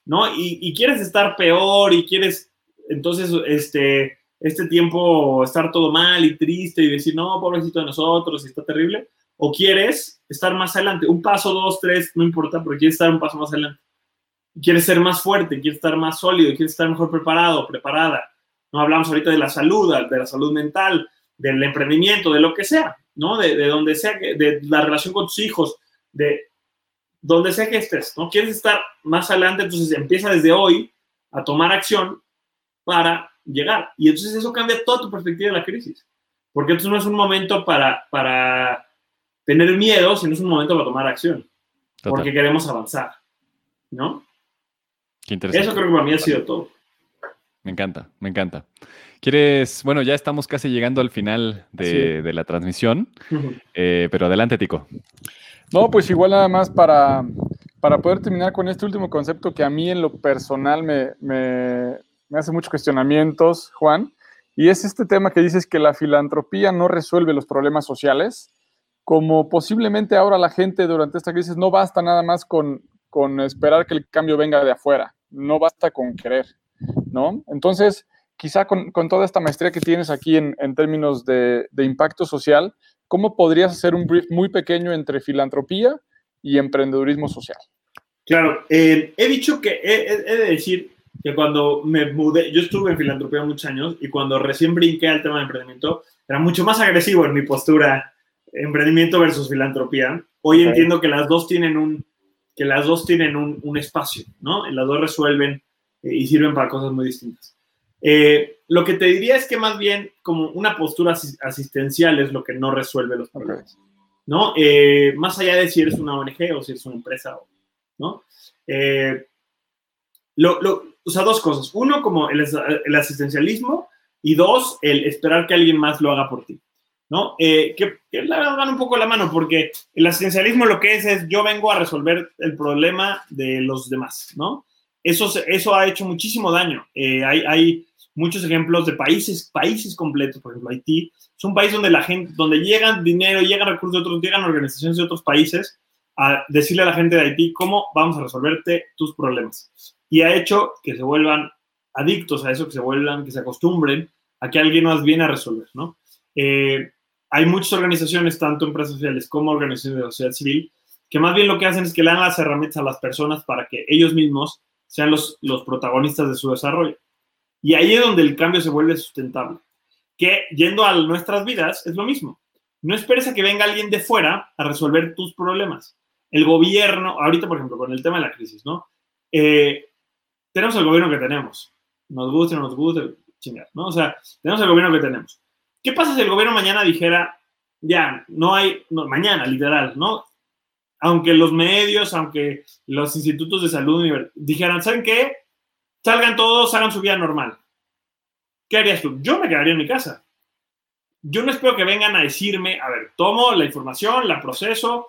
S3: ¿no? Y, quieres estar peor y quieres, entonces, este, este tiempo estar todo mal y triste y decir, no, pobrecito de nosotros, está terrible, o quieres estar más adelante, un paso, dos, tres, no importa, pero quieres estar un paso más adelante. Quieres ser más fuerte, quieres estar más sólido, quieres estar mejor preparado, preparada no hablamos ahorita de la salud, de la salud mental, del emprendimiento, de lo que sea, ¿no? De, de donde sea, de la relación con tus hijos, de donde sea que estés, ¿no? Quieres estar más adelante, entonces empieza desde hoy a tomar acción para llegar. Y entonces eso cambia toda tu perspectiva de la crisis. Porque entonces no es un momento para, para tener miedo, sino es un momento para tomar acción. Porque queremos avanzar, ¿no?
S1: Qué interesante.
S3: Eso creo que para mí ha sido todo.
S1: Me encanta, me encanta. ¿Quieres? Bueno, ya estamos casi llegando al final de, la transmisión, eh, pero adelante, Tico.
S2: No, pues igual nada más para, para poder terminar con este último concepto que a mí en lo personal me, me, me hace muchos cuestionamientos, Juan, y es este tema que dices que la filantropía no resuelve los problemas sociales, como posiblemente ahora la gente durante esta crisis no basta nada más con, con esperar que el cambio venga de afuera, no basta con querer ¿no? Entonces, quizá con, toda esta maestría que tienes aquí en, términos de, impacto social, ¿cómo podrías hacer un brief muy pequeño entre filantropía y emprendedurismo social?
S3: Claro, eh, he dicho que, he, de decir que cuando me mudé, yo estuve en filantropía muchos años y cuando recién brinqué al tema de emprendimiento, era mucho más agresivo en mi postura, emprendimiento versus filantropía. Hoy entiendo que las dos tienen un, que las dos tienen un, un espacio, ¿no? Las dos resuelven eh, y sirven para cosas muy distintas. Eh, lo que te diría es que más bien como una postura asistencial es lo que no resuelve los problemas, ¿no? Eh, más allá de si eres una ONG o si eres una empresa, ¿no? o sea, dos cosas. Uno, como el, asistencialismo y dos, el esperar que alguien más lo haga por ti. ¿no? Eh, que, que, la verdad van un poco la mano, porque el asistencialismo lo que es es yo vengo a resolver el problema de los demás, ¿no? Eso, eso ha hecho muchísimo daño. Eh, hay, hay, muchos ejemplos de países, países completos, por ejemplo, Haití, es un país donde la gente, donde llegan dinero, llegan recursos de otros, llegan organizaciones de otros países a decirle a la gente de Haití cómo vamos a resolverte tus problemas. Y ha hecho que se vuelvan adictos a eso, que se vuelvan, que se acostumbren a que alguien más viene a resolver, ¿no? Eh, hay muchas organizaciones, tanto empresas sociales como organizaciones de sociedad civil, que más bien lo que hacen es que le dan las herramientas a las personas para que ellos mismos sean los, los protagonistas de su desarrollo. Y ahí es donde el cambio se vuelve sustentable. Que yendo a nuestras vidas es lo mismo. No esperes a que venga alguien de fuera a resolver tus problemas. El gobierno, ahorita por ejemplo, con el tema de la crisis, ¿no? Eh, tenemos el gobierno que tenemos. Nos guste o no nos guste, chingar, ¿no? O sea, tenemos el gobierno que tenemos. ¿Qué pasa si el gobierno mañana dijera, ya, no hay, mañana, literal, ¿no? Aunque los medios, aunque los institutos de salud dijeran, ¿saben qué? Salgan todos, hagan su vida normal. ¿Qué harías tú? Yo me quedaría en mi casa. Yo no espero que vengan a decirme, a ver, tomo la información, la proceso,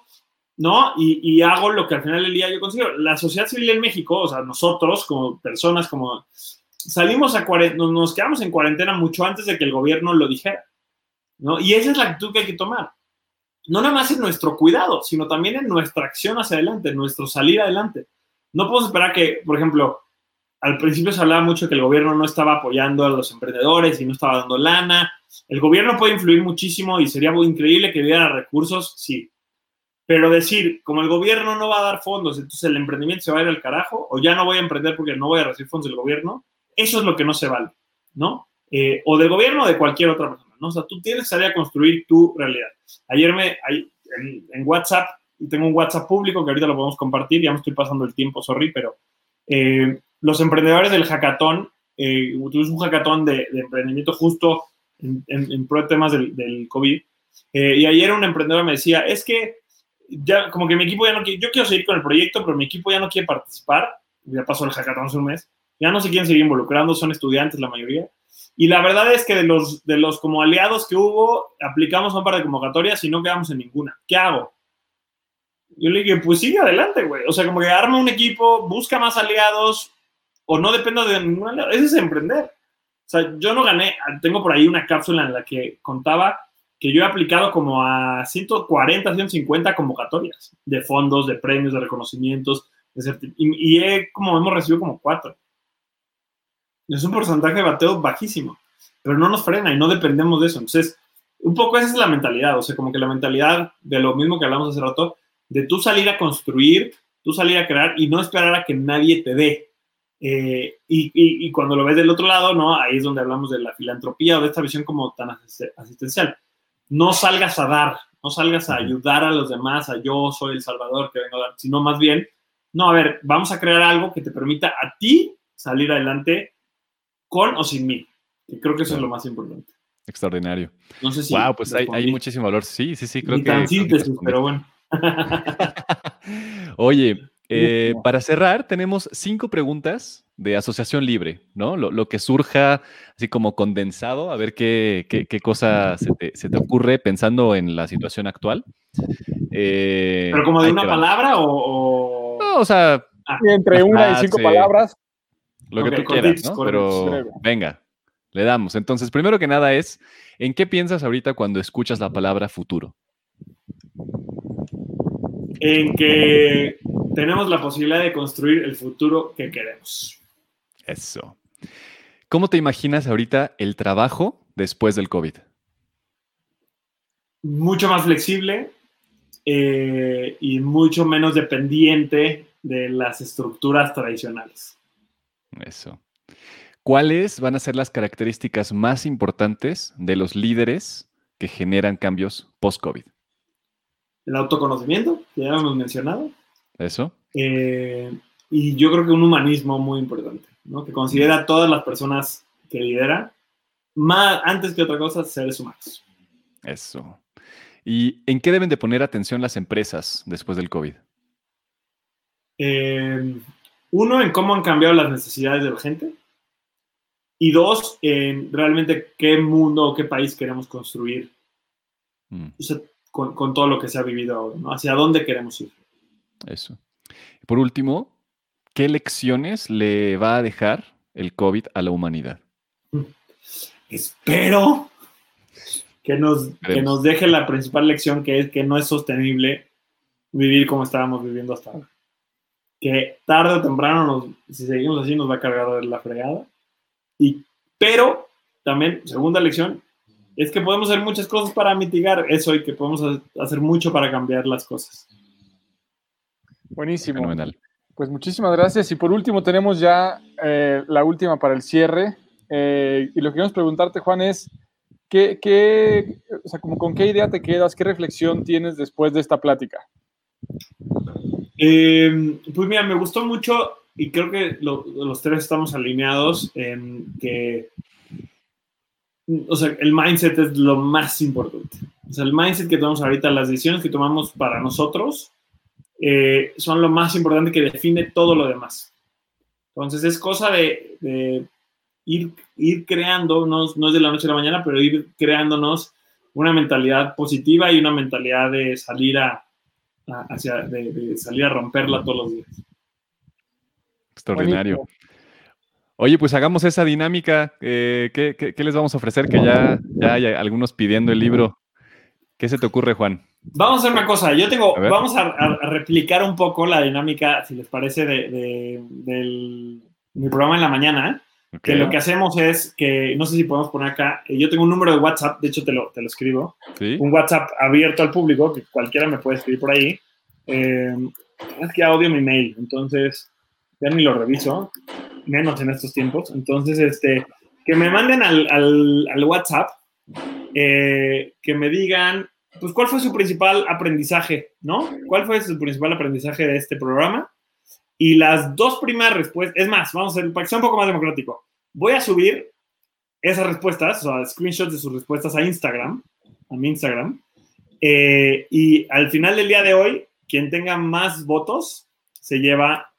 S3: ¿no? Y, hago lo que al final del día yo consigo. La sociedad civil en México, o sea, nosotros como personas, como salimos a nos quedamos en cuarentena mucho antes de que el gobierno lo dijera, ¿no? Y esa es la actitud que hay que tomar. No nada más en nuestro cuidado, sino también en nuestra acción hacia adelante, en nuestro salir adelante. No podemos esperar que, por ejemplo, al principio se hablaba mucho que el gobierno no estaba apoyando a los emprendedores y no estaba dando lana. El gobierno puede influir muchísimo y sería muy increíble que diera recursos, sí. Pero decir, como el gobierno no va a dar fondos, entonces el emprendimiento se va a ir al carajo, o ya no voy a emprender porque no voy a recibir fondos del gobierno, eso es lo que no se vale, ¿no? Eh, o del gobierno o de cualquier otra persona, ¿no? O sea, tú tienes que salir a construir tu realidad. Ayer me, en, en, WhatsApp, tengo un WhatsApp público que ahorita lo podemos compartir, ya me estoy pasando el tiempo, sorry, pero eh, los emprendedores del hackathon, eh, tuvimos un hackathon de, de, emprendimiento justo en, en, en pro de temas del, del COVID, eh, y ayer un emprendedor me decía, es que ya, como que mi equipo ya no quiere, yo quiero seguir con el proyecto, pero mi equipo ya no quiere participar, ya pasó el hackathon hace un mes, ya no se quieren seguir involucrando, son estudiantes la mayoría. Y la verdad es que de los, de los como aliados que hubo, aplicamos un par de convocatorias y no quedamos en ninguna. ¿Qué hago? Yo le dije, pues sigue adelante, güey. O sea, como que arma un equipo, busca más aliados o no dependa de ningún aliado. Ese es emprender. O sea, yo no gané, tengo por ahí una cápsula en la que contaba que yo he aplicado como a 140, 150 convocatorias de fondos, de premios, de reconocimientos, de y, y he, como hemos recibido como cuatro. Es un porcentaje de bateo bajísimo, pero no nos frena y no dependemos de eso. Entonces, un poco esa es la mentalidad, o sea, como que la mentalidad de lo mismo que hablamos hace rato, de tú salir a construir, tú salir a crear y no esperar a que nadie te dé. Eh, y, y, y, cuando lo ves del otro lado, ¿no? Ahí es donde hablamos de la filantropía o de esta visión como tan asistencial. No salgas a dar, no salgas a ayudar a los demás, a yo soy el salvador que vengo a dar, sino más bien, no, a ver, vamos a crear algo que te permita a ti salir adelante con o sin mí. Y creo que eso es lo más importante.
S1: Extraordinario.
S3: No sé si.
S1: Wow, pues hay, hay, muchísimo valor. Sí, sí, sí, creo
S3: Ni
S1: que.
S3: tan síntesis, pero bueno.
S1: Oye, eh, para cerrar, tenemos cinco preguntas de asociación libre, ¿no? Lo, lo que surja así como condensado, a ver qué, qué, qué cosa se te, se te, ocurre pensando en la situación actual.
S3: Eh, ¿Pero como de una palabra o, o...
S1: No, o sea...
S2: Ah, entre una y cinco palabras.
S1: Lo que okay, tú quieras, ¿no? Pero venga, le damos. Entonces, primero que nada es, ¿en qué piensas ahorita cuando escuchas la palabra futuro?
S3: En que tenemos la posibilidad de construir el futuro que queremos.
S1: Eso. ¿Cómo te imaginas ahorita el trabajo después del COVID?
S3: Mucho más flexible eh, y mucho menos dependiente de las estructuras tradicionales.
S1: Eso. ¿Cuáles van a ser las características más importantes de los líderes que generan cambios post-COVID?
S3: El autoconocimiento, que ya hemos mencionado.
S1: Eso.
S3: Eh, y yo creo que un humanismo muy importante, ¿no? que considera a todas las personas que lidera, más, antes que otra cosa, seres humanos.
S1: Eso. ¿Y en qué deben de poner atención las empresas después del COVID?
S3: Eh, uno, en cómo han cambiado las necesidades de la gente. Y dos, en realmente qué mundo o qué país queremos construir mm. con, todo lo que se ha vivido ahora, ¿no? Hacia dónde queremos ir.
S1: Eso. Por último, ¿qué lecciones le va a dejar el COVID a la humanidad?
S3: Espero que nos, que nos deje la principal lección, que es que no es sostenible vivir como estábamos viviendo hasta ahora. Que tarde o temprano, si seguimos así, nos va a cargar de la fregada. Y, pero también, segunda lección, es que podemos hacer muchas cosas para mitigar eso y que podemos hacer mucho para cambiar las cosas.
S2: Buenísimo. Pues muchísimas gracias. Y por último, tenemos ya eh, la última para el cierre. Eh, y lo que queremos preguntarte, Juan, es, ¿qué, qué, o sea, como, ¿con qué idea te quedas? ¿Qué reflexión tienes después de esta plática?
S3: Eh, pues mira, me gustó mucho y creo que los tres estamos alineados en que, o sea, el mindset es lo más importante. O sea, el mindset que tomamos ahorita, las decisiones que tomamos para nosotros, eh, son lo más importante que define todo lo demás. Entonces es cosa de, ir, ir creando, no, no, es de la noche a la mañana, pero ir creándonos una mentalidad positiva y una mentalidad de salir a, hacia, de, salir a romperla todos los días.
S1: Extraordinario. Oye, pues hagamos esa dinámica. Eh, ¿qué, les vamos a ofrecer? Que ya, ya hay algunos pidiendo el libro. ¿Qué se te ocurre, Juan?
S3: Vamos a hacer una cosa. Yo tengo, vamos a, replicar un poco la dinámica, si les parece, de, mi programa en la mañana. Que lo que hacemos es que, no sé si podemos poner acá, eh, yo tengo un número de WhatsApp, de hecho te lo, te lo escribo, un WhatsApp abierto al público, que cualquiera me puede escribir por ahí. Eh, es que odio mi mail, entonces ya ni lo reviso, menos en estos tiempos. Entonces, este, que me manden al, al, WhatsApp, eh, que me digan, pues, cuál fue su principal aprendizaje, ¿no? ¿Cuál fue su principal aprendizaje de este programa? Y las dos primeras respuestas, es más, vamos a hacer, para que sea un poco más democrático, voy a subir esas respuestas, o sea, screenshots de sus respuestas a Instagram, a mi Instagram, eh, y al final del día de hoy, quien tenga más votos se lleva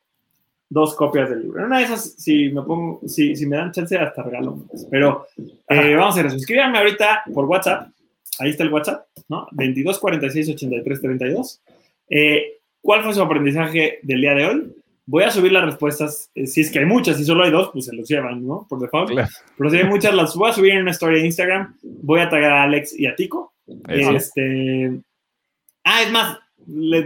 S3: dos copias del libro. Una de esas, si me pongo, si, si me dan chance, hasta regalo. Pero eh, vamos a hacer eso. Escríbanme ahorita por WhatsApp. Ahí está el WhatsApp, ¿no? 22 46 83 32. ¿Cuál fue su aprendizaje del día de hoy? Voy a subir las respuestas. Eh, si es que hay muchas, si solo hay dos, pues se los llevan, ¿no? Por default. Pero si hay muchas, las voy a subir en una historia de Instagram. Voy a tagar a Alex y a Tico. Este. Ah, es más,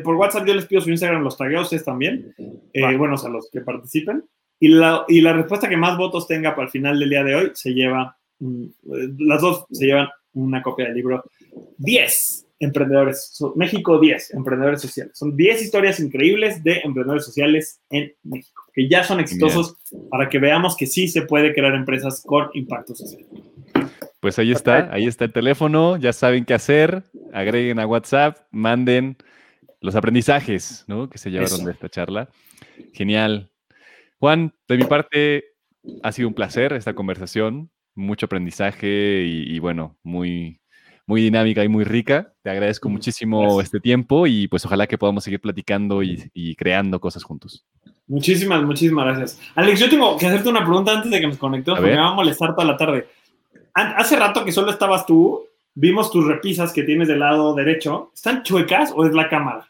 S3: por WhatsApp yo les pido su Instagram, los tagueo ustedes también. Eh, bueno, a los que participen. Y la, y la respuesta que más votos tenga para el final del día de hoy se lleva, mm, las dos se llevan una copia del libro 10 emprendedores, México 10, emprendedores sociales. Son 10 historias increíbles de emprendedores sociales en México, que ya son exitosos para que veamos que sí se puede crear empresas con impacto social.
S1: Pues ahí está, ahí está el teléfono, ya saben qué hacer, agreguen a WhatsApp, manden los aprendizajes ¿no? que se llevaron de esta charla. Genial. Juan, de mi parte, ha sido un placer esta conversación, mucho aprendizaje y, y bueno, muy, muy dinámica y muy rica. Te agradezco muchísimo este tiempo y pues ojalá que podamos seguir platicando y, creando cosas juntos.
S3: Muchísimas, muchísimas gracias. Alex, yo tengo que hacerte una pregunta antes de que nos conectemos porque me va a molestar toda la tarde. Hace rato que solo estabas tú, vimos tus repisas que tienes del lado derecho. ¿Están chuecas o es la cámara?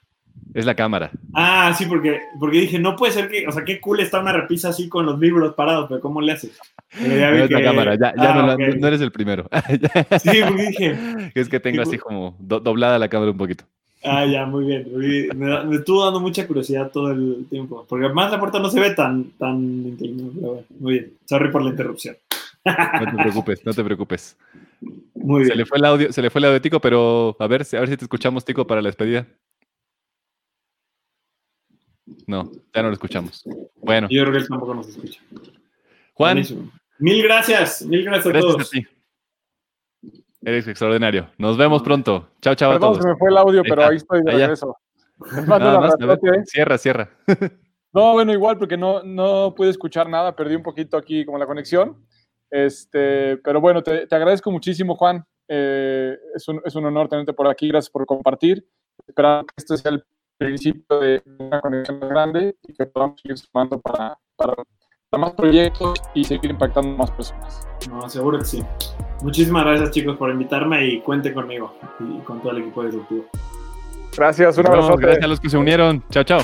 S1: Es la cámara.
S3: Ah, sí, porque, porque dije, no puede ser que, o sea, qué cool está una repisa así con los libros parados, pero ¿cómo le haces?
S1: no es la cámara, ya, ah, no, eres el primero.
S3: sí, porque dije.
S1: Es que tengo así como doblada la cámara un poquito.
S3: Ah, ya, muy bien. Me, estuvo dando mucha curiosidad todo el tiempo. Porque además la puerta no se ve tan, tan inclinada. muy bien. Sorry por la interrupción.
S1: No te preocupes, no te preocupes. Muy bien. Se le fue el audio, se le fue el audio Tico, pero a ver, a ver si te escuchamos, Tico, para la despedida. No, ya no lo escuchamos. Bueno.
S3: Yo creo que él tampoco nos escucha.
S1: Juan.
S3: Mil gracias, mil gracias, a todos.
S1: Eres extraordinario. Nos vemos pronto. Chao, chao a todos.
S2: se me fue el audio, pero ahí estoy de regreso.
S1: cierra, cierra.
S2: No, bueno, igual porque no, no pude escuchar nada, perdí un poquito aquí como la conexión. Este, pero bueno, te, agradezco muchísimo, Juan. Eh, es, un, es, un, honor tenerte por aquí. Gracias por compartir. Esperamos que este sea el principio de una conexión más grande y que podamos seguir sumando para, para más proyectos y seguir impactando más personas.
S3: No, seguro que sí. Muchísimas gracias chicos por invitarme y cuente conmigo y con todo el equipo de Disruptivo.
S2: Gracias, un abrazo.
S1: Gracias a los que se unieron. Chao, chao.